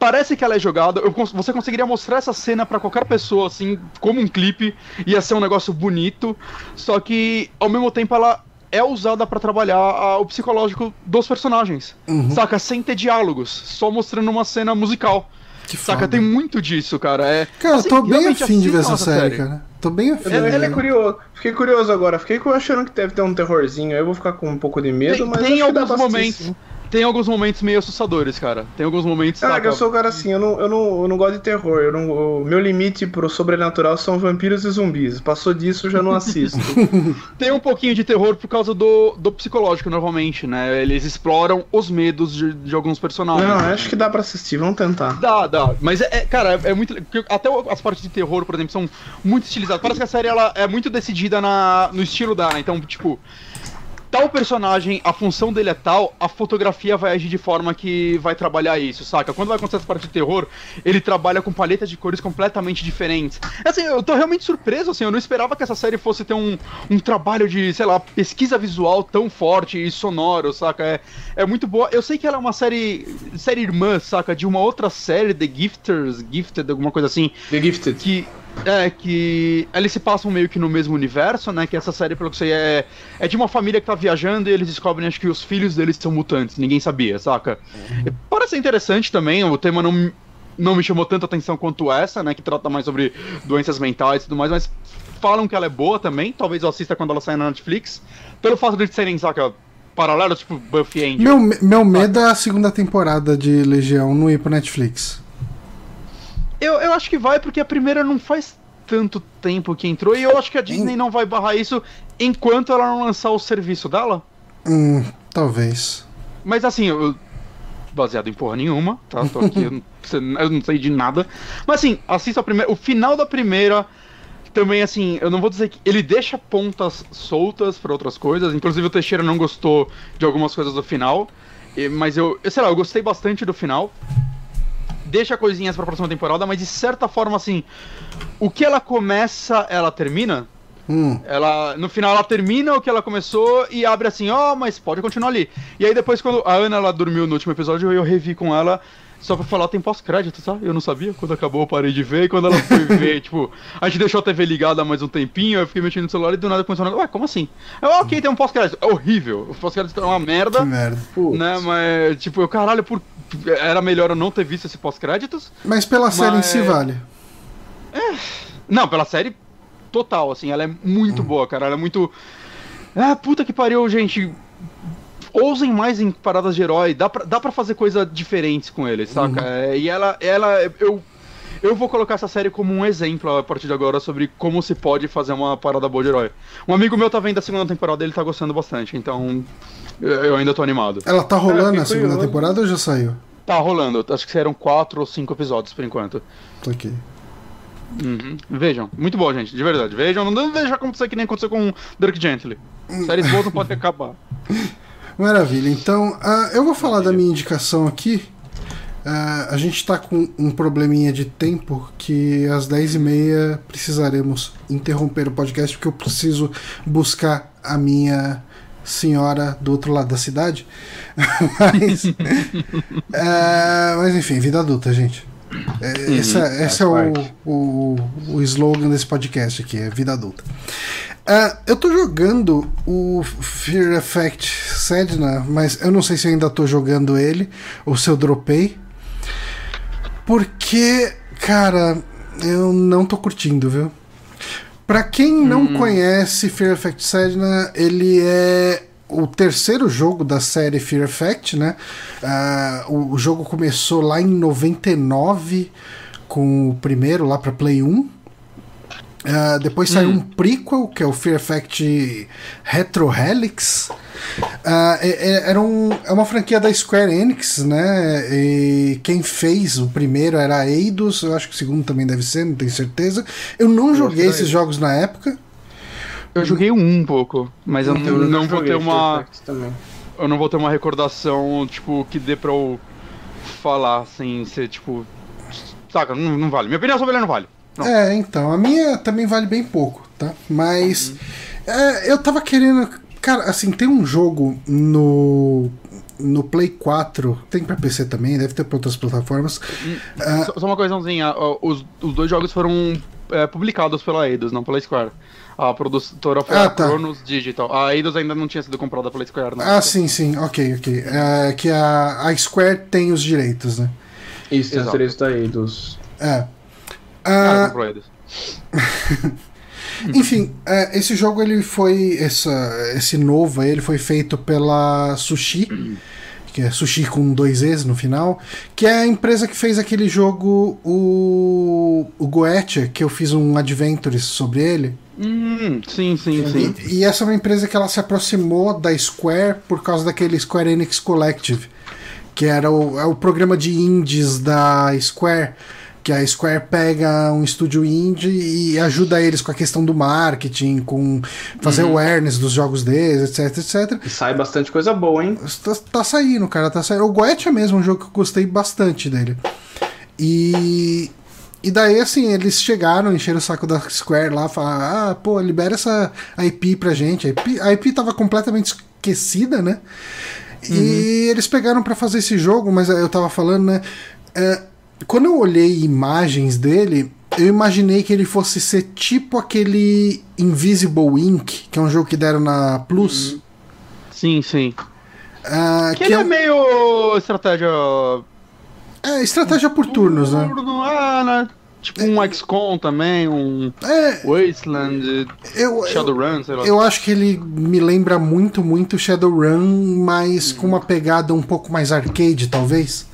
Parece que ela é jogada. Eu você conseguiria mostrar essa cena pra qualquer pessoa, assim, como um clipe. Ia ser um negócio bonito. Só que, ao mesmo tempo, ela é usada pra trabalhar a- o psicológico dos personagens. Uhum. Saca? Sem ter diálogos. Só mostrando uma cena musical. Que Saca? foda. Tem muito disso, cara. É, Cara, assim, eu tô bem afim de ver essa assistam série, cara. Tô bem afim. Ela, ela é né? curioso. Fiquei curioso agora. Fiquei achando que deve ter um terrorzinho. Eu vou ficar com um pouco de medo, Tem, mas tem acho que dá alguns momentos. sim. Tem alguns momentos meio assustadores, cara. Tem alguns momentos. Ah, saca? que eu sou o cara assim, eu não, eu não, eu não gosto de terror. Eu não, o meu limite pro sobrenatural são vampiros e zumbis. Passou disso, eu já não assisto. Tem um pouquinho de terror por causa do, do psicológico, normalmente, né? Eles exploram os medos de, de alguns personagens. não, acho que dá pra assistir, vamos tentar. Dá, dá. Mas é, é- cara, é, é muito. Até as partes de terror, por exemplo, são muito estilizadas. Parece que a série ela é muito decidida na, no estilo dela. Então, tipo, tal personagem, a função dele é tal, a fotografia vai agir de forma que vai trabalhar isso, saca? Quando vai acontecer essa parte de terror, ele trabalha com paletas de cores completamente diferentes. Assim, eu tô realmente surpreso, assim, eu não esperava que essa série fosse ter um, um trabalho de, sei lá, pesquisa visual tão forte e sonoro, saca? É, é muito boa. Eu sei que ela é uma série, série irmã, saca? De uma outra série, The Gifters, Gifted, alguma coisa assim, The Gifted. que é que eles se passam meio que no mesmo universo, né? Que essa série, pelo que eu sei, é, é de uma família que tá viajando e eles descobrem, acho que os filhos deles são mutantes. Ninguém sabia, saca? E Parece interessante também, o tema não, me- não me chamou tanta atenção quanto essa, né? Que trata mais sobre doenças mentais e tudo mais, mas falam que ela é boa também. Talvez eu assista quando ela sair na Netflix. Pelo fato de serem, saca, paralelos, tipo Buffy e Angel. Meu, me- meu medo é a segunda temporada de Legião não ir pro Netflix. Eu, eu acho que vai, porque a primeira não faz tanto tempo que entrou, e eu acho que a Disney não vai barrar isso enquanto ela não lançar o serviço dela. Hum, talvez. Mas assim, eu. Baseado em porra nenhuma, tá? Tô aqui, eu não sei- eu não sei de nada. Mas assim, assista a primeira. O final da primeira. Também, assim, eu não vou dizer que. Ele deixa pontas soltas pra outras coisas. Inclusive, o Teixeira não gostou de algumas coisas do final. Mas eu, eu sei lá, eu gostei bastante do final. Deixa coisinhas pra próxima temporada, mas de certa forma, assim. O que ela começa, ela termina. Hum, Ela, no final ela termina o que ela começou e abre assim, ó, mas pode continuar ali. E aí depois quando a Ana ela dormiu no último episódio, eu revi com ela só pra falar tem pós-crédito, tá? Eu não sabia, quando acabou eu parei de ver, e quando ela foi ver, tipo, a gente deixou a TV ligada mais um tempinho, eu fiquei mexendo no celular e do nada começou a ué, como assim? Eu, ok, tem um pós-crédito, é horrível, o pós-crédito é uma merda, que merda. Putz. né, mas, tipo, eu, caralho, por... era melhor eu não ter visto esse pós-créditos, Mas pela série em si Mas- vale. Não, pela série total, assim, ela é muito boa, cara. Ela é muito. Ah, puta que pariu, gente. Ousem mais em paradas de herói. Dá pra, dá pra fazer coisa diferentes com eles, saca? É, e ela, ela. Eu. Eu vou colocar essa série como um exemplo a partir de agora sobre como se pode fazer uma parada boa de herói. Um amigo meu tá vendo a segunda temporada e ele tá gostando bastante, então. Eu ainda tô animado. Ela tá rolando fiquei a segunda curioso. temporada ou já saiu? Tá rolando, acho que serão quatro ou cinco episódios por enquanto. Tô aqui. Uhum. Vejam, muito bom, gente, de verdade. Vejam, não deixa acontecer que nem aconteceu com Dirk Gently. Séries boas não podem acabar. Maravilha. Então, ah, eu vou falar da minha indicação aqui. Ah, a gente tá com um probleminha de tempo que às 10h30 precisaremos interromper o podcast porque eu preciso buscar a minha senhora do outro lado da cidade. mas, ah, mas enfim, vida adulta, gente. É, esse é, esse é o, o, o slogan desse podcast aqui, é vida adulta. Ah, eu tô jogando o Fear Effect Sedna, mas eu não sei se eu ainda tô jogando ele ou se eu dropei. Porque, cara, eu não tô curtindo, viu? Pra quem não conhece Fear Effect Sedna, ele é o terceiro jogo da série Fear Effect, né? Uh, o, o, jogo começou lá em 99 com o primeiro lá para Play 1. Uh, depois saiu hum. um prequel, que é o Fear Effect Retro Helix. Uh, é, é, era um, é uma franquia da Square Enix, né? E quem fez o primeiro era a Eidos, eu acho que o segundo também deve ser, não tenho certeza. Eu não eu joguei esses jogos na época. Eu joguei um, um pouco, mas eu, eu não, não vou ter uma. Eu não vou ter uma recordação, tipo, que dê pra eu falar sem ser, tipo. Saca, não, não vale. Minha opinião sobre ele não vale. Não. É, então, a minha também vale bem pouco, tá? Mas. Uhum. É, eu tava querendo. Cara, assim, tem um jogo no. No Play 4, tem pra PC também, deve ter pra outras plataformas. Uh, só, só, uma coisinha, os, os dois jogos foram é, publicados pela Eidos, não pela Square. A produtora foi ah, a tá. Kronos Digital. A Eidos ainda não tinha sido comprada pela Square, né? Ah, sim, sim, ok, ok. É, que a, a Square tem os direitos, né? Isso, tem os direitos da Eidos. É. Ah, comprou Eidos. Enfim, é, esse jogo ele foi. Essa, esse novo ele foi feito pela Sushi, que é Sushi com dois Es no final, que é a empresa que fez aquele jogo, o, o Goethe, que eu fiz um Adventure sobre ele. Hum, sim, sim, sim. E, e, essa é uma empresa que ela se aproximou da Square por causa daquele Square Enix Collective, que era o, é o programa de indies da Square que a Square pega um estúdio indie e ajuda eles com a questão do marketing, com fazer uhum. awareness dos jogos deles, etc, etc. E sai bastante coisa boa, hein? Tá, tá saindo, cara, tá saindo. O Goethe é mesmo um jogo que eu gostei bastante dele. E e daí, assim, eles chegaram, encheram o saco da Square lá, falaram: ah, pô, libera essa IP pra gente. A IP, a IP tava completamente esquecida, né? Uhum. E eles pegaram para fazer esse jogo, mas eu tava falando, né? É, quando eu olhei imagens dele, eu imaginei que ele fosse ser tipo aquele Invisible Ink, que é um jogo que deram na Plus. Uhum. Sim, sim. Uh, que, que ele é, é meio estratégia. É, estratégia por turnos, né? Ah, né? Tipo um XCOM também, um é, Wasteland, eu, Shadowrun, sei lá. Eu acho que ele me lembra muito, muito Shadowrun, mas hum. com uma pegada um pouco mais arcade, talvez.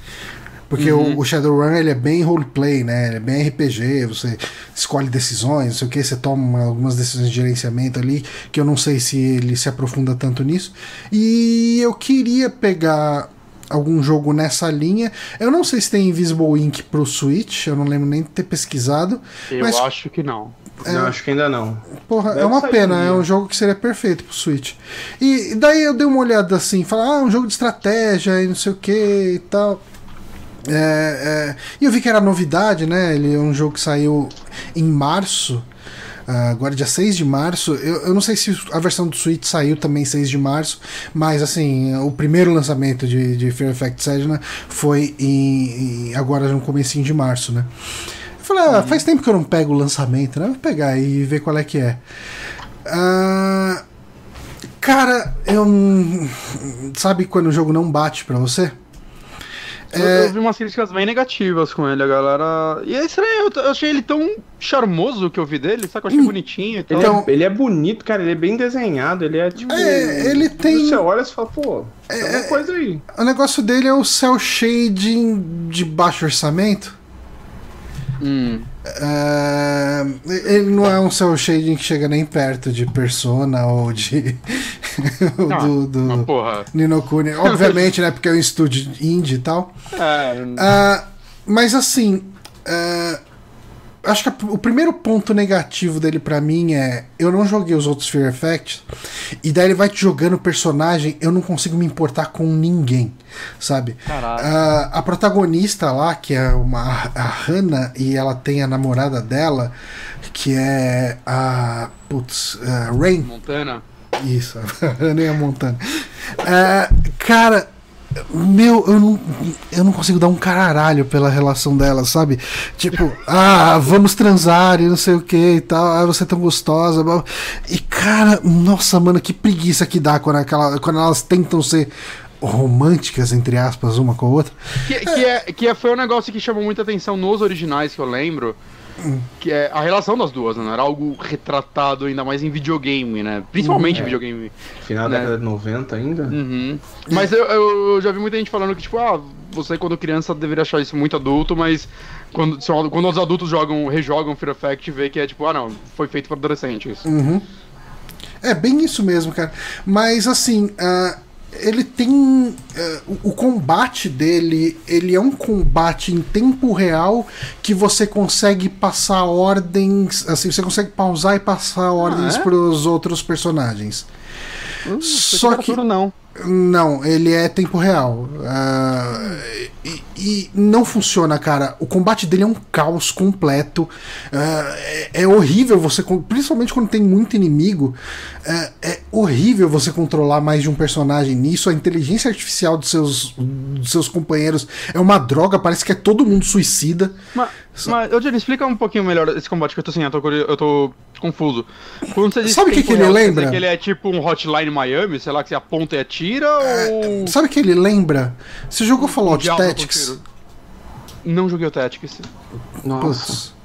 Porque uhum. o, o, Shadowrun ele é bem roleplay, né? Ele é bem RPG, você escolhe decisões, não sei o que, você toma algumas decisões de gerenciamento ali, que eu não sei se ele se aprofunda tanto nisso. E eu queria pegar algum jogo nessa linha. Eu não sei se tem Invisible Ink pro Switch, eu não lembro nem de ter pesquisado. Eu mas... acho que não. É, eu acho que ainda não. Porra, Deve é uma pena, é um jogo que seria perfeito pro Switch. E daí eu dei uma olhada assim, falar, ah, um jogo de estratégia e não sei o que e tal. É, é, e eu vi que era novidade, né? Ele é um jogo que saiu em março. Uh, agora dia 6 de março. Eu, eu não sei se a versão do Switch saiu também 6 de março, mas assim, o primeiro lançamento de, de Fear Effect Sedna foi em, em, agora no comecinho de março, né? Eu falei, ah, faz tempo que eu não pego o lançamento, né? Vou pegar e ver qual é que é. Uh, cara, eu. Sabe quando o jogo não bate pra você? É... Eu, vi umas críticas bem negativas com ele, a galera. E é estranho, eu, achei ele tão charmoso que eu vi dele, sabe? Eu achei hum. bonitinho e tal. Ele é, ele é, bonito, cara, ele é bem desenhado, ele é tipo. É, ele tem. Você olha e fala, pô, é, tem uma coisa aí. O negócio dele é o cel shading de baixo orçamento. Hum. Uh, ele não é um cel shading que chega nem perto de Persona ou de. do, do Nino Kuni. Obviamente, né? Porque é um estúdio indie e tal. É. Uh, mas assim. Uh, acho que o primeiro ponto negativo dele para mim é eu não joguei os outros Fear Effects e daí ele vai te jogando personagem, eu não consigo me importar com ninguém, sabe? Uh, a protagonista lá, que é uma a Hannah e ela tem a namorada dela, que é a putz, Rain Montana. Isso, a Hannah e a Montana. Uh, cara, meu, eu não, eu não consigo dar um caralho pela relação dela, sabe? Tipo, ah, vamos transar e não sei o que e tal, ah, você é tão gostosa. E cara, nossa, mano, que preguiça que dá quando, aquela, quando elas tentam ser românticas, entre aspas, uma com a outra. Que, que, é, que é, foi um negócio que chamou muita atenção nos originais que eu lembro. Que é a relação das duas, né? Era algo retratado ainda mais em videogame, né? Principalmente uhum. videogame. Final da né? década de 90 ainda. Uhum. Mas eu, eu, já vi muita gente falando que, tipo, ah, você quando criança deveria achar isso muito adulto, mas quando, quando os adultos jogam, rejogam Fear Effect, vê que é tipo, ah não, foi feito para adolescentes. Uhum. É bem isso mesmo, cara. Mas assim, uh, ele tem uh, o combate dele ele é um combate em tempo real que você consegue passar ordens assim você consegue pausar e passar ordens ah, é? para os outros personagens hum, só que não não, ele é tempo real. Uh, e, e, não funciona, cara. O combate dele é um caos completo. Uh, é, é, horrível você. Principalmente quando tem muito inimigo. Uh, é horrível você controlar mais de um personagem nisso. A inteligência artificial dos seus, dos seus companheiros é uma droga. Parece que é todo mundo suicida. Mas, mas eu explica um pouquinho melhor esse combate que eu tô assim, eu tô, eu tô confuso. Quando você diz Sabe o que, que, ele lembra? Que ele é tipo um Hotline Miami, sei lá, que você aponta e atira é, ou. Sabe o que ele lembra? Você jogou Fallout Tactics? Não joguei o Tactics. Nossa.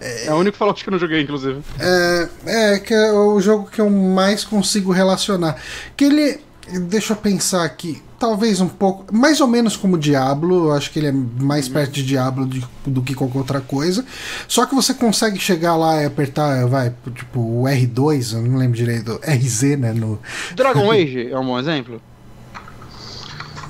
É, é o único Fallout que eu não joguei, inclusive. É, é, que é o jogo que eu mais consigo relacionar. Que ele. Deixa eu pensar aqui talvez um pouco, mais ou menos como Diablo, eu acho que ele é mais uhum. perto de Diablo de, do que qualquer outra coisa. Só que você consegue chegar lá e apertar, vai, tipo, o R2, eu não lembro direito, RZ, né? No... Dragon Age é um bom exemplo?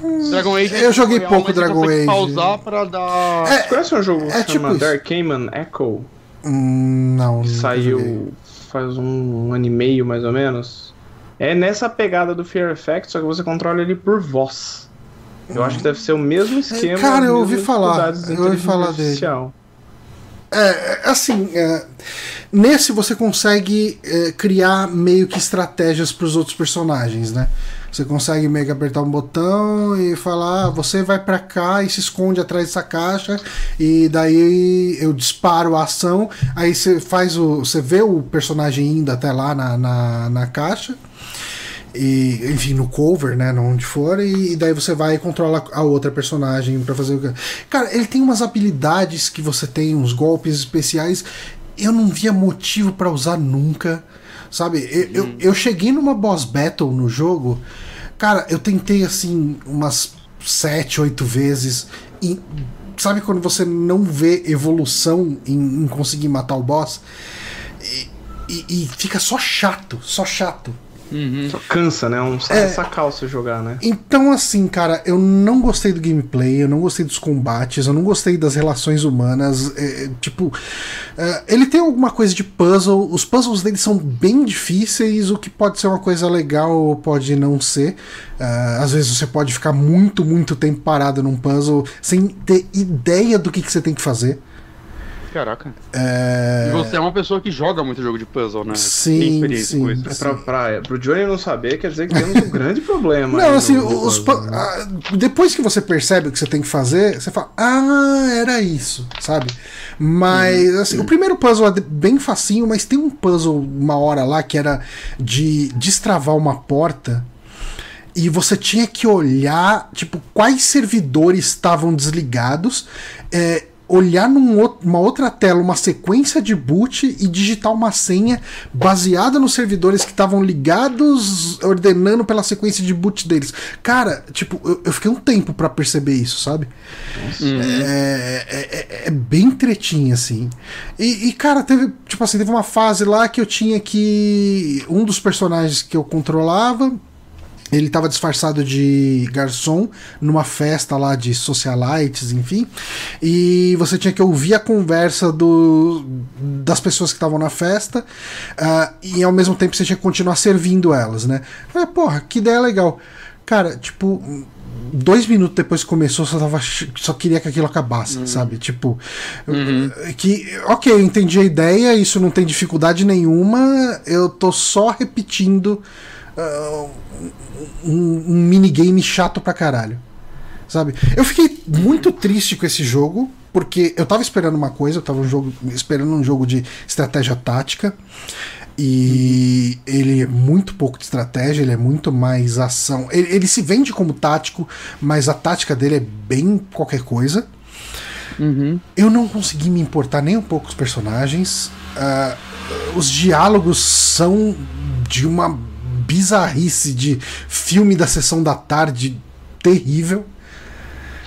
Hum, Dragon Age eu joguei pouco Dragon Age. pausar pra dar. É, conhece um jogo é, que tipo Darkman Echo? Hum, não, que saiu faz um, um ano e meio mais ou menos. É nessa pegada do Fear Effect, só que você controla ele por voz. Eu acho que deve ser o mesmo é, esquema. Cara, eu ouvi falar. Eu ouvi falar dele. É, é, assim, é, nesse você consegue é, criar meio que estratégias para os outros personagens, né? Você consegue meio que apertar um botão e falar, ah, você vai para cá e se esconde atrás dessa caixa e daí eu disparo a ação, aí você faz o, você vê o personagem indo até lá na, na, na caixa e enfim no cover né onde for e, e, daí você vai e controla a outra personagem para fazer o que cara ele tem umas habilidades que você tem uns golpes especiais eu não via motivo para usar nunca sabe? Eu, eu, eu, cheguei numa boss battle no jogo cara eu tentei assim umas sete oito vezes e sabe quando você não vê evolução em, em conseguir matar o boss? E, e, e fica só chato só chato Uhum. Só cansa, né? Um é, sacal se jogar, né? Então, assim, cara, eu não gostei do gameplay, eu não gostei dos combates, eu não gostei das relações humanas. É, é tipo, é, ele tem alguma coisa de puzzle, os puzzles dele são bem difíceis, o que pode ser uma coisa legal ou pode não ser. É, às vezes você pode ficar muito, muito tempo parado num puzzle sem ter ideia do que, que você tem que fazer. Caraca. É... E você é uma pessoa que joga muito jogo de puzzle, né? Sim, Tem experiência sim, com isso. É pra, pra, pro Johnny não saber, quer dizer que temos um grande problema. Não, assim, os, né? Ah, depois que você percebe o que você tem que fazer, você fala, ah, era isso, sabe? Mas, uhum. assim, o primeiro puzzle é bem facinho, mas tem um puzzle uma hora lá que era de destravar uma porta e você tinha que olhar, tipo, quais servidores estavam desligados. É, olhar numa outra tela uma sequência de boot e digitar uma senha baseada nos servidores que estavam ligados, ordenando pela sequência de boot deles. Cara, tipo, eu, eu fiquei um tempo para perceber isso, sabe? Uhum. É, é, é, é, bem tretinho, assim. E, e, cara, teve, tipo assim, teve uma fase lá que eu tinha que. Um dos personagens que eu controlava ele estava disfarçado de garçom numa festa lá de socialites, enfim. E você tinha que ouvir a conversa do, das pessoas que estavam na festa. Uh, e ao mesmo tempo você tinha que continuar servindo elas, né? falei, porra, que ideia legal. Cara, tipo, dois minutos depois que começou, só, tava, só queria que aquilo acabasse, uhum. sabe? Tipo, uhum. que, ok, eu entendi a ideia, isso não tem dificuldade nenhuma, eu tô só repetindo. Uh, um, um minigame chato pra caralho. Sabe? Eu fiquei muito triste com esse jogo, porque eu tava esperando uma coisa, eu tava um jogo, esperando um jogo de estratégia tática. E ele é muito pouco de estratégia, ele é muito mais ação. Ele, ele, se vende como tático, mas a tática dele é bem qualquer coisa. Uhum. Eu não consegui me importar nem um pouco com os personagens. Uh, os diálogos são de uma bizarrice de filme da sessão da tarde terrível.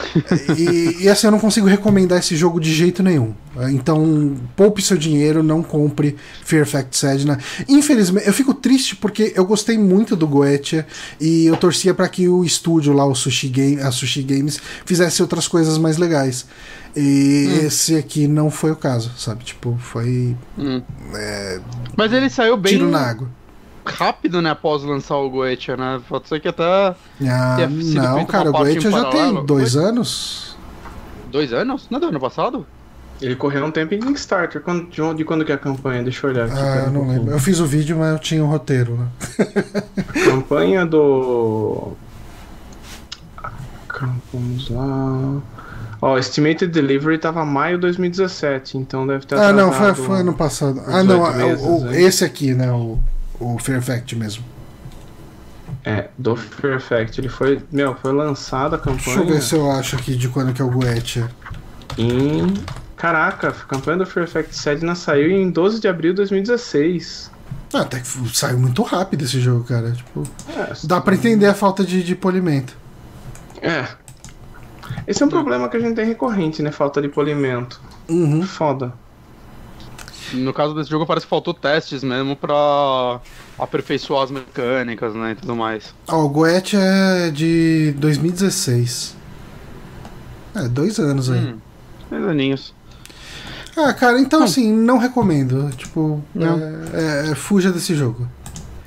e, e, assim, eu não consigo recomendar esse jogo de jeito nenhum. Então, poupe seu dinheiro, não compre Fear Fact Sedna. Infelizmente, eu fico triste porque eu gostei muito do Goetia e eu torcia para que o estúdio lá, o Sushi Game, a Sushi Games, fizesse outras coisas mais legais. E hum. esse aqui não foi o caso, sabe? Tipo, foi. Hum. É, Mas ele saiu bem. Tiro na água rápido, né, após lançar o Goetia, né? Pode ser que até. Ah, não, cara, o Goetia já tem dois anos. Dois anos? Não é do ano passado? Ele correu um tempo em Kickstarter. Quando, de, de quando que é a campanha? Deixa eu olhar aqui. Ah, eu não um lembro. Eu fiz o vídeo, mas eu tinha o um roteiro né? campanha do. Vamos lá. Ó, oh, Estimated Delivery tava maio de 2017, então deve ter Ah, não, foi, foi ano passado. Ah, não, meses, o, o, esse aqui, né? O o Fear Fact mesmo. É, do Fear Fact. Ele foi. Meu, foi lançada a campanha. Deixa eu ver se eu acho aqui de quando que é o Goetia. Em. Caraca, a campanha do Fear Fact Sedna saiu em 12 de abril de 2016. Ah, até que saiu muito rápido esse jogo, cara. Tipo, é, dá pra entender a falta de, de polimento. É. Esse é um problema que a gente tem recorrente, né? Falta de polimento. Uhum. Foda. No caso desse jogo, parece que faltou testes mesmo pra aperfeiçoar as mecânicas, né, e tudo mais. Ó, oh, o Goethe é de 2016. É, dois anos aí. Hum, dois aninhos. Ah, cara, então hum. assim, não recomendo. Tipo, não. É, é, fuja desse jogo.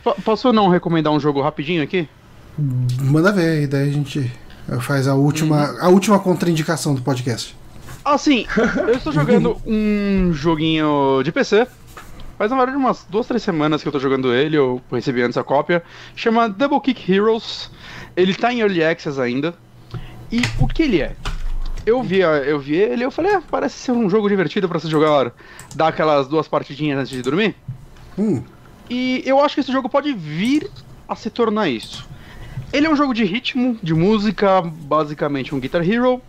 P posso não recomendar um jogo rapidinho aqui? Manda ver, e daí a gente faz a última, uhum. a última contraindicação do podcast. Assim, eu estou jogando um joguinho de PC. Faz na verdade umas duas, três semanas que eu tô jogando ele, eu recebi antes a cópia. Chama Double Kick Heroes. Ele tá em Early Access ainda. E o que ele é? Eu vi, eu vi ele e eu falei, ah, parece ser um jogo divertido para se jogar, dar aquelas duas partidinhas antes de dormir. Hum. E eu acho que esse jogo pode vir a se tornar isso. Ele é um jogo de ritmo, de música, basicamente um Guitar Hero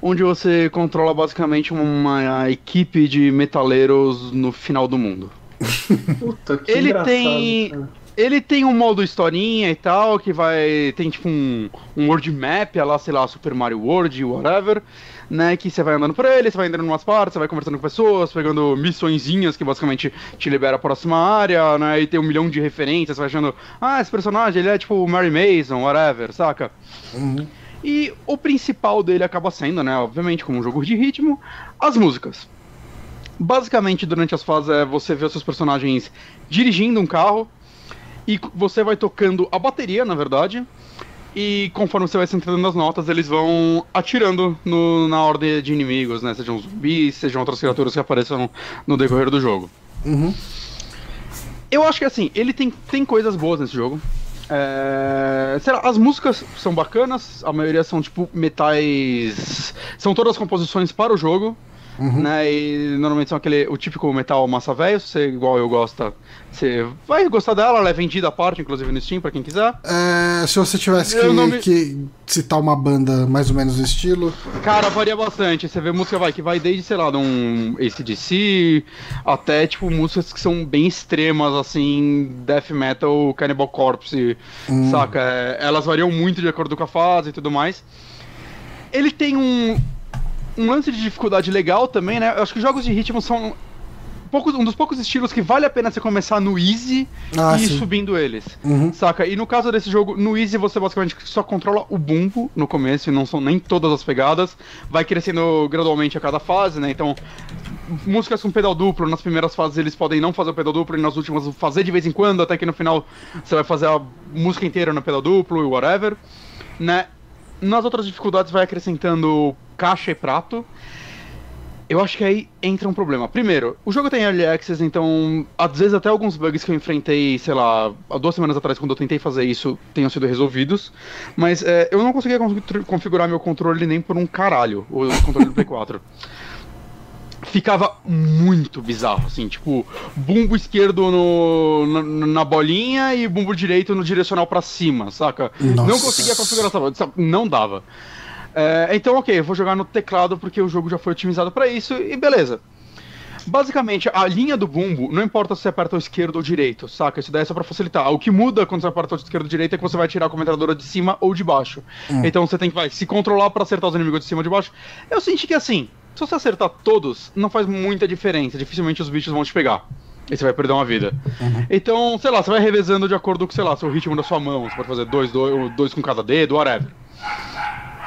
onde você controla basicamente uma equipe de metaleiros no final do mundo. Puta, que ele tem cara. ele tem um modo historinha e tal que vai tem tipo um, um world map, lá sei lá Super Mario World, whatever, né, que você vai andando por ele, você vai entrando em umas partes, você vai conversando com pessoas, pegando missõezinhas que basicamente te libera a próxima área, né, e tem um milhão de referências, você vai achando, ah, esse personagem ele é tipo Mary Mason, whatever, saca? Uhum. E o principal dele acaba sendo, né, obviamente, como um jogo de ritmo, as músicas. Basicamente, durante as fases, é você vê os seus personagens dirigindo um carro e você vai tocando a bateria, na verdade. E conforme você vai sentando nas notas, eles vão atirando no, na ordem de inimigos, né? Sejam zumbis, sejam outras criaturas que apareçam no decorrer do jogo. Uhum. Eu acho que assim, ele tem, tem coisas boas nesse jogo. É, sei lá, as músicas são bacanas, a maioria são tipo metais. São todas composições para o jogo. Uhum. Né, e normalmente são aquele, o típico metal massa velho, se você igual eu gosta, você vai gostar dela, ela é vendida à parte, inclusive no Steam, pra quem quiser. É, se você tivesse que, me... que, citar uma banda mais ou menos do estilo. Cara, varia bastante. Você vê música vai, que vai desde, sei lá, de um ACDC até, tipo, músicas que são bem extremas, assim, death metal, Cannibal Corpse, hum. saca? É, elas variam muito de acordo com a fase e tudo mais. Ele tem um, um lance de dificuldade legal também, né? Eu acho que jogos de ritmo são poucos, um dos poucos estilos que vale a pena você começar no easy ah, e ir sim. subindo eles. Uhum. Saca? E no caso desse jogo, no easy você basicamente só controla o bumbo no começo, e não são nem todas as pegadas. Vai crescendo gradualmente a cada fase, né? Então, músicas com pedal duplo, nas primeiras fases eles podem não fazer o pedal duplo, e nas últimas fazer de vez em quando, até que no final você vai fazer a música inteira no pedal duplo e whatever, né? Nas outras dificuldades vai acrescentando caixa e prato. Eu acho que aí entra um problema. Primeiro, o jogo tem early access, então às vezes até alguns bugs que eu enfrentei, sei lá, há duas semanas atrás, quando eu tentei fazer isso, tenham sido resolvidos. Mas é, eu não conseguia configurar meu controle nem por um caralho, o controle do Play 4. Ficava muito bizarro, assim, tipo, bumbo esquerdo no, na, na bolinha e bumbo direito no direcional para cima, saca? Nossa. Não conseguia configurar essa não dava. É, então, ok, eu vou jogar no teclado porque o jogo já foi otimizado para isso e beleza. Basicamente, a linha do bumbo, não importa se você aperta o esquerdo ou direito, saca? Isso daí é só pra facilitar. O que muda quando você aperta o esquerdo ou direito é que você vai tirar a metralhadora de cima ou de baixo. Hum. Então você tem que vai, se controlar para acertar os inimigos de cima ou de baixo. Eu senti que assim, se você acertar todos, não faz muita diferença. Dificilmente os bichos vão te pegar. E você vai perder uma vida. Uhum. Então, sei lá, você vai revezando de acordo com, sei lá, seu ritmo da sua mão. Você pode fazer dois, dois, dois com cada dedo, whatever.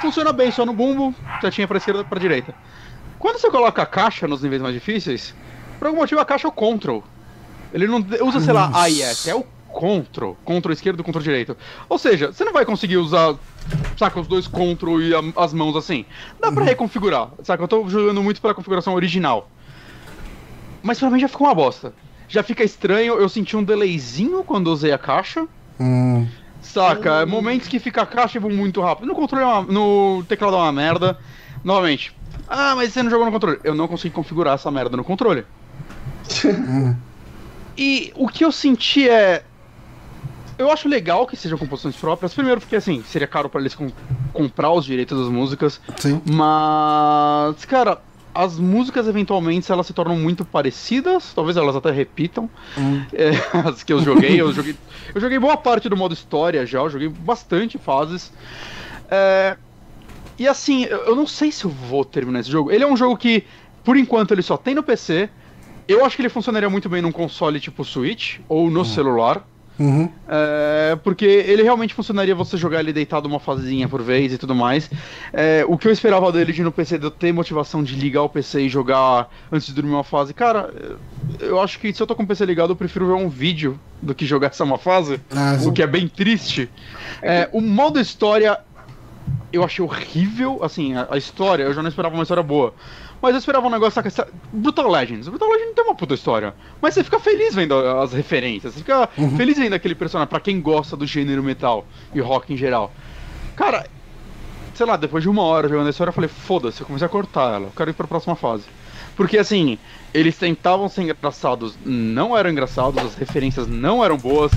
Funciona bem só no bumbo, setinha pra esquerda pra direita. Quando você coloca a caixa nos níveis mais difíceis, por algum motivo a caixa é o Control. Ele não usa, sei lá, A e S, é o Control. Control esquerdo, Control direito. Ou seja, você não vai conseguir usar, saca, os dois Control e a, as mãos assim. Dá uhum. pra reconfigurar, saca? Eu tô jogando muito pela configuração original. Mas pra mim já ficou uma bosta. Já fica estranho, eu senti um delayzinho quando usei a caixa. Hum. Saca? Momentos que fica a caixa e vão muito rápido. No controle, é uma, no teclado é uma merda. Novamente, ah, mas você não jogou no controle. Eu não consegui configurar essa merda no controle. e o que eu senti é. Eu acho legal que sejam composições próprias. Primeiro, porque assim, seria caro para eles com comprar os direitos das músicas. Sim. Mas, cara, as músicas eventualmente elas se tornam muito parecidas, talvez elas até repitam. Hum. É, as que eu joguei, eu joguei. Eu joguei boa parte do modo história já, eu joguei bastante fases. É, e assim, eu não sei se eu vou terminar esse jogo. Ele é um jogo que, por enquanto, ele só tem no PC. Eu acho que ele funcionaria muito bem num console tipo Switch ou no uhum. celular. Uhum. É, porque ele realmente funcionaria você jogar ele deitado uma fasezinha por vez e tudo mais. É, o que eu esperava dele de no PC, de eu ter motivação de ligar o PC e jogar antes de dormir uma fase, cara, eu acho que se eu tô com o PC ligado, eu prefiro ver um vídeo do que jogar essa uma fase, ah, o que é bem triste. É, o modo história eu achei horrível, assim, a, a, história, eu já não esperava uma história boa. Mas eu esperava um negócio, saca? Brutal Legends. Brutal Legends não tem uma puta história. Mas você fica feliz vendo as referências. Você fica uhum. feliz vendo aquele personagem, pra quem gosta do gênero metal e rock em geral. Cara, sei lá, depois de uma hora jogando a história, eu falei, foda-se, eu comecei a cortar ela. Eu quero ir pra próxima fase. Porque assim, eles tentavam ser engraçados, não eram engraçados, as referências não eram boas,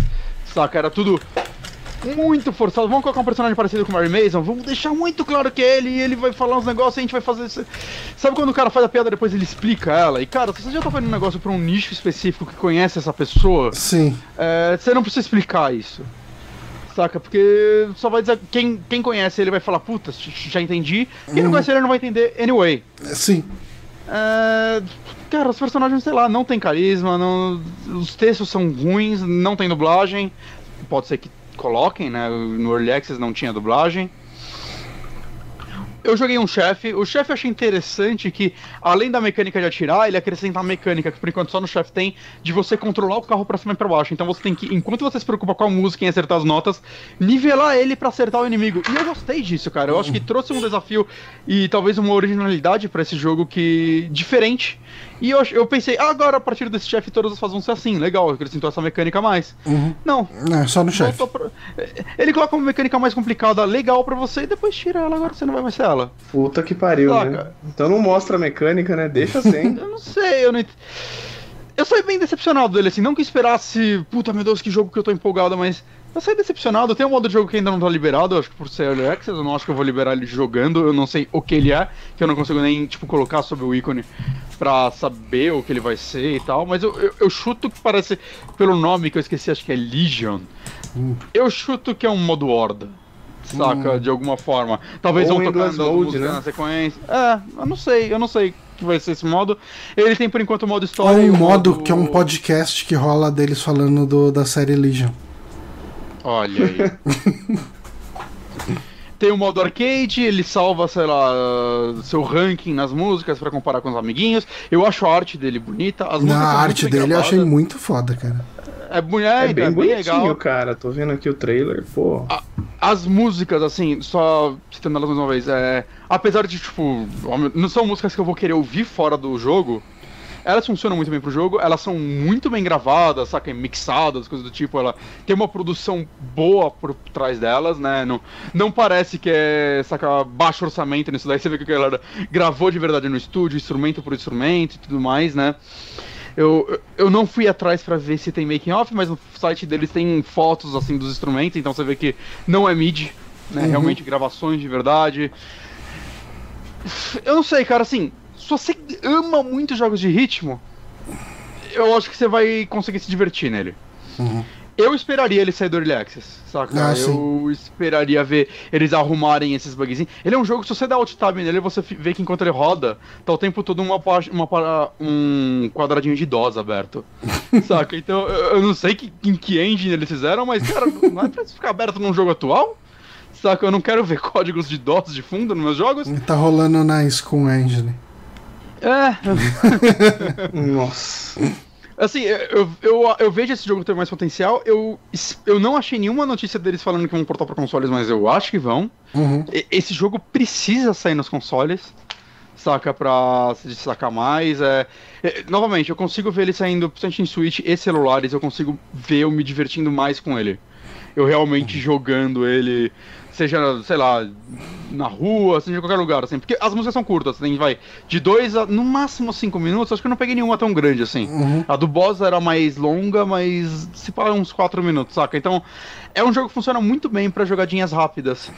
saca? Era tudo muito forçado. Vamos colocar um personagem parecido com o Mary Mason, vamos deixar muito claro que é ele e ele vai falar uns negócios e a gente vai fazer isso. Sabe quando o cara faz a piada depois ele explica ela? E cara, se você já tá fazendo um negócio pra um nicho específico que conhece essa pessoa, Sim. É, você não precisa explicar isso. Saca? Porque só vai dizer. Quem, quem conhece ele vai falar, puta, já entendi. Quem não uhum. conhece ele não vai entender anyway. Sim. É, cara, os personagens, sei lá, não tem carisma, não, os textos são ruins, não tem dublagem. Pode ser que coloquem, né? No Early Access não tinha dublagem. Eu joguei um chefe. O chefe eu achei interessante que, além da mecânica de atirar, ele acrescenta a mecânica que por enquanto só no chefe tem, de você controlar o carro pra cima e pra baixo. Então você tem que, enquanto você se preocupa com a música e acertar as notas, nivelar ele para acertar o inimigo. E eu gostei disso, cara. Eu acho que trouxe um desafio e talvez uma originalidade para esse jogo que. diferente e eu, eu pensei, ah, agora a partir desse chefe todas as fases vão ser assim, legal, acrescentou essa mecânica a mais. Uhum. Não. É, só no chefe. Pra... Ele coloca uma mecânica mais complicada, legal para você, e depois tira ela, agora você não vai mais ser ela. Puta que pariu, né? Então não mostra a mecânica, né? Deixa assim. eu não sei, eu não Eu saí bem decepcionado dele, assim, não que esperasse, puta meu Deus, que jogo que eu tô empolgado, mas eu saí decepcionado. Tem um modo de jogo que ainda não tá liberado, acho que por ser Early Access, eu não acho que eu vou liberar ele jogando, eu não sei o que ele é, que eu não consigo nem, tipo, colocar sobre o ícone pra saber o que ele vai ser e tal, mas eu, eu, eu chuto que parece, pelo nome que eu esqueci, acho que é Legion, hum. eu chuto que é um modo Horda. Saca, hum. de alguma forma. Talvez Ou vão tocando mode, né? na sequência. É, eu não sei, eu não sei que vai ser esse modo. Ele tem por enquanto o modo história. É um modo, modo que é um podcast que rola deles falando do, da série Legion. Olha aí. Tem o modo arcade, ele salva, sei lá, seu ranking nas músicas para comparar com os amiguinhos. Eu acho a arte dele bonita. As Na a arte dele eu achei muito foda, cara. É, bonito, é, bem, é bem legal. cara. Tô vendo aqui o trailer, pô. A, as músicas, assim, só citando elas mais uma vez, é, apesar de, tipo, não são músicas que eu vou querer ouvir fora do jogo, elas funcionam muito bem pro jogo, elas são muito bem gravadas, saca? Mixadas, coisas do tipo. Ela tem uma produção boa por trás delas, né? Não, não parece que é, saca, baixo orçamento nisso daí. Você vê que a galera gravou de verdade no estúdio, instrumento por instrumento e tudo mais, né? Eu, eu não fui atrás para ver se tem making off, mas no site deles tem fotos assim dos instrumentos, então você vê que não é MIDI, né? Uhum. Realmente gravações de verdade. Eu não sei, cara, assim, se você ama muito jogos de ritmo, eu acho que você vai conseguir se divertir nele. Uhum. Eu esperaria ele sair do Early Access, saca? Ah, eu esperaria ver eles arrumarem esses bugzinhos. Ele é um jogo que se você dá alt tab nele, você vê que enquanto ele roda, tá o tempo todo uma, uma, um quadradinho de DOS aberto. saca? Então eu, eu não sei que, em que engine eles fizeram, mas cara, não é pra isso ficar aberto num jogo atual? Saca? Eu não quero ver códigos de DOS de fundo nos meus jogos. Tá rolando na Scum Engine. É, Nossa. Assim, eu, eu, eu vejo esse jogo ter mais potencial. Eu, eu não achei nenhuma notícia deles falando que vão portar para consoles, mas eu acho que vão. Uhum. E- Esse jogo precisa sair nos consoles, saca? Pra se destacar mais. É, é, novamente, eu consigo ver ele saindo, principalmente em Switch e celulares, eu consigo ver eu me divertindo mais com ele. Eu realmente jogando ele, seja, sei lá, na rua, seja em qualquer lugar, assim. Porque as músicas são curtas, tem, vai, de dois a no máximo cinco minutos. Acho que eu não peguei nenhuma tão grande assim. Uhum. A do boss era mais longa, mas se pá, uns 4 minutos, saca? Então, é um jogo que funciona muito bem pra jogadinhas rápidas.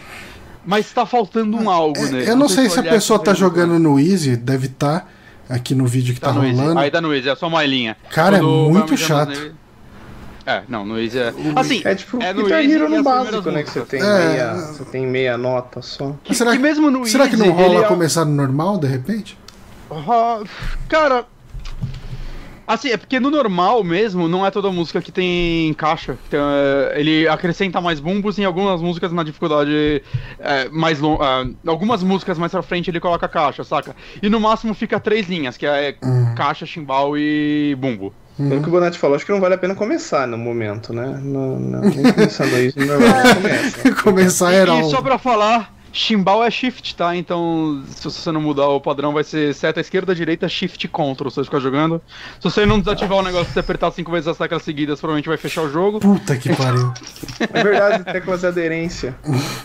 Mas tá faltando um algo É, nele. eu não sei o se a pessoa tá jogando no Easy, deve estar aqui no vídeo que tá, Tá Easy. rolando. Aí tá no Easy, é só uma linha. Cara, é Quando muito vai chato. É, não, no Easy é. Assim, É tipo é no Guitar Hero no básico, né? Que você tem, É. meia, você tem meia nota só. Mas será que que, mesmo no será que não rola é- começar no normal, de repente? Ah, Cara. Assim, é porque no normal mesmo, não é toda música que tem caixa. Então, é, ele acrescenta mais bumbos em algumas músicas na dificuldade é, mais longa. algumas músicas mais pra frente ele coloca caixa, saca? E no máximo fica três linhas, que é Uhum. caixa, chimbal e bumbo. Pelo que o Bonatti falou, acho que não vale a pena começar no momento, né? No, no, nem começando isso, normal, começa. Começar era E um... só pra falar, chimbal é shift, tá? Então, se você não mudar o padrão, vai ser seta esquerda, direita, shift, control, você ficar jogando. Se você não desativar o negócio, se apertar cinco vezes as teclas seguidas, provavelmente vai fechar o jogo. Puta que pariu. É verdade, teclas de aderência.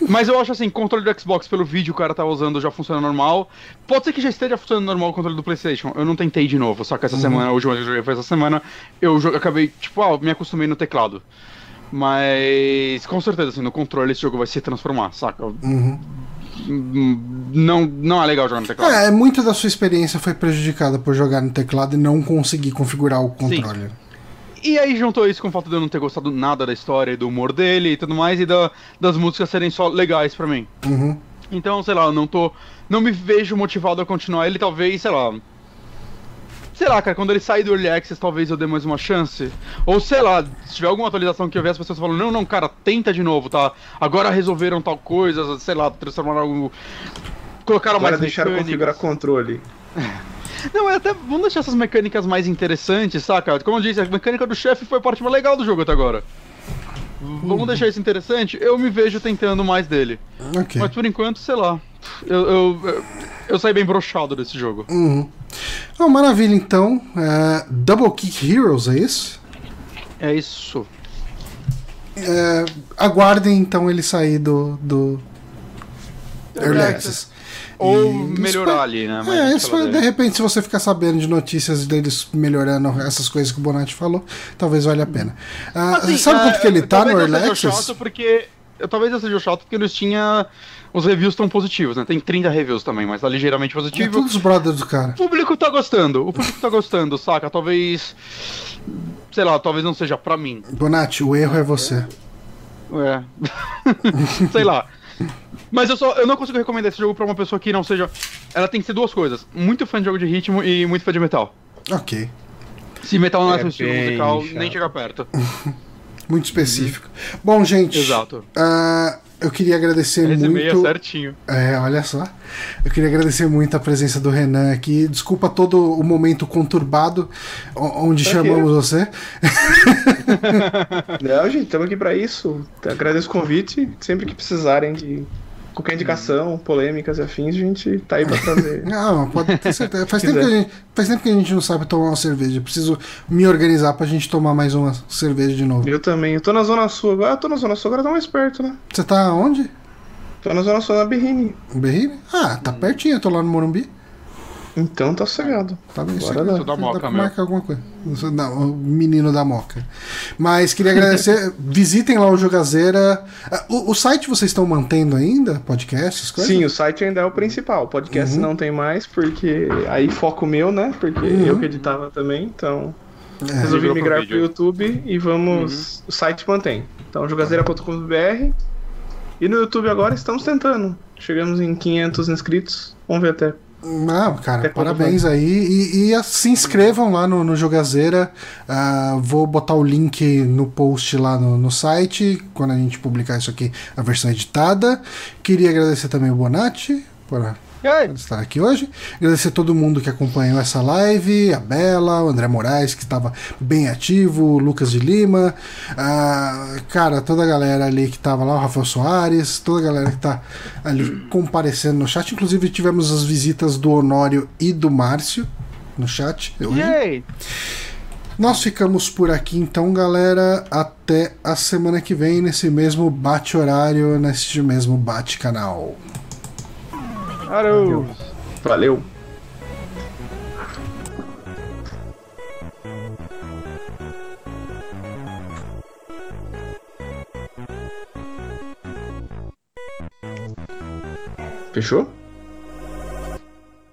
Mas eu acho assim, controle do Xbox pelo vídeo o cara tá usando já funciona normal. Pode ser que já esteja funcionando normal o controle do PlayStation. Eu não tentei de novo, só que essa semana, a última vez que eu joguei foi essa semana, eu acabei, tipo, ah, me acostumei no teclado. Mas com certeza, assim, no controle esse jogo vai se transformar, saca? Uhum. Hum, Não, não é legal jogar no teclado. É, muito da sua experiência foi prejudicada por jogar no teclado e não conseguir configurar o controle. E aí juntou isso com o fato de eu não ter gostado nada da história e do humor dele e tudo mais, e da- das músicas serem só legais pra mim. Uhum. Então, sei lá, eu não tô. Não me vejo motivado a continuar ele, talvez, sei lá. Sei lá, cara, quando ele sair do Early Access, talvez eu dê mais uma chance. Ou sei lá, se tiver alguma atualização que eu ver as pessoas falando, não, não, cara, tenta de novo, tá? Agora resolveram tal coisa, sei lá, transformaram algo. Colocaram Agora mais deixaram mecânicas. configurar controle. Não, é até. Vamos deixar essas mecânicas mais interessantes, saca? Como eu disse, a mecânica do chefe foi a parte mais legal do jogo até agora. Vamos deixar isso interessante? Eu me vejo tentando mais dele. Ok. Mas por enquanto, sei lá. Eu, eu, eu, saí bem brochado desse jogo. Uhum. Oh, maravilha, então. É, Double Kick Heroes, é isso? É isso. É, aguardem então ele sair do, do Early Access. Ou E melhorar ali, né? a É, isso vai- de repente, se você ficar sabendo de notícias deles melhorando essas coisas que o Bonatti falou, talvez valha a pena. Ah, Assim, sabe é, quanto que ele tá no Early Access? porque. Eu- Talvez eu seja chato porque eles tinham. Os reviews tão positivos, né? Tem 30 reviews também, mas tá ligeiramente É positivo. todos os brothers do cara. O público tá gostando, o público tá gostando, saca? Talvez. Sei lá, talvez não seja pra mim. Bonatti, o erro é você. É. sei lá. Mas eu só eu não consigo recomendar esse jogo pra uma pessoa que não seja. Ela tem que ser duas coisas: muito fã de jogo de ritmo e muito fã de metal. Ok. Se metal não é É seu estilo musical, chato. nem chega perto. Muito específico. Bom, gente. Exato. ah, eu queria agradecer Resumei muito. certinho. É, olha só. Eu queria agradecer muito a presença do Renan aqui. Desculpa todo o momento conturbado onde Pra chamamos você. Não, gente, estamos aqui pra isso. Agradeço o convite. Sempre que precisarem de qualquer indicação, polêmicas e afins, a gente tá aí pra trazer. Não, pode ter certeza. Faz tempo, que a gente, faz tempo que a gente não sabe tomar uma cerveja. Eu preciso me organizar pra gente tomar mais uma cerveja de novo. Eu também. Eu tô na Zona Sul agora. Eu tô na Zona Sul, agora tá mais perto, né? Você tá onde? Tô na Zona Sul, na Berrine. Em Berrini? Ah, tá pertinho, eu tô lá no Morumbi. Então tá sossegado. Tá bem sossegado. da Moca, Dá pra meu. marcar alguma coisa. Não, o menino da Moca. Mas queria agradecer. Visitem lá o Jogazeira. Ah, O, o site vocês estão mantendo ainda? Podcasts, coisas? Sim, o site ainda é o principal. Podcast Uhum. não tem mais, porque aí foco meu, né? Porque Uhum. eu que editava também, então É. resolvi pro migrar pro vídeo. YouTube e vamos. O site mantém. Então, jogazeira.com.br. E no YouTube agora estamos tentando. Chegamos em 500 inscritos. Vamos ver até. Não, cara, parabéns aí. E, e, ah, se inscrevam lá no, no Jogazeira. Ah, vou botar o link no post lá no, no site, quando a gente publicar isso aqui, a versão editada. Queria agradecer também o Bonatti por? Por estar aqui hoje. Agradecer a todo mundo que acompanhou essa live, a Bela, o André Moraes, que estava bem ativo, o Lucas de Lima, ah, cara, toda a galera ali que estava lá, o Rafael Soares, toda a galera que está ali comparecendo no chat. Inclusive tivemos as visitas do Honório e do Márcio no chat. hoje. E aí? Nós ficamos por aqui então, galera. Até a semana que vem, nesse mesmo bate-horário, neste mesmo bate-canal. Valeu. Valeu! Fechou?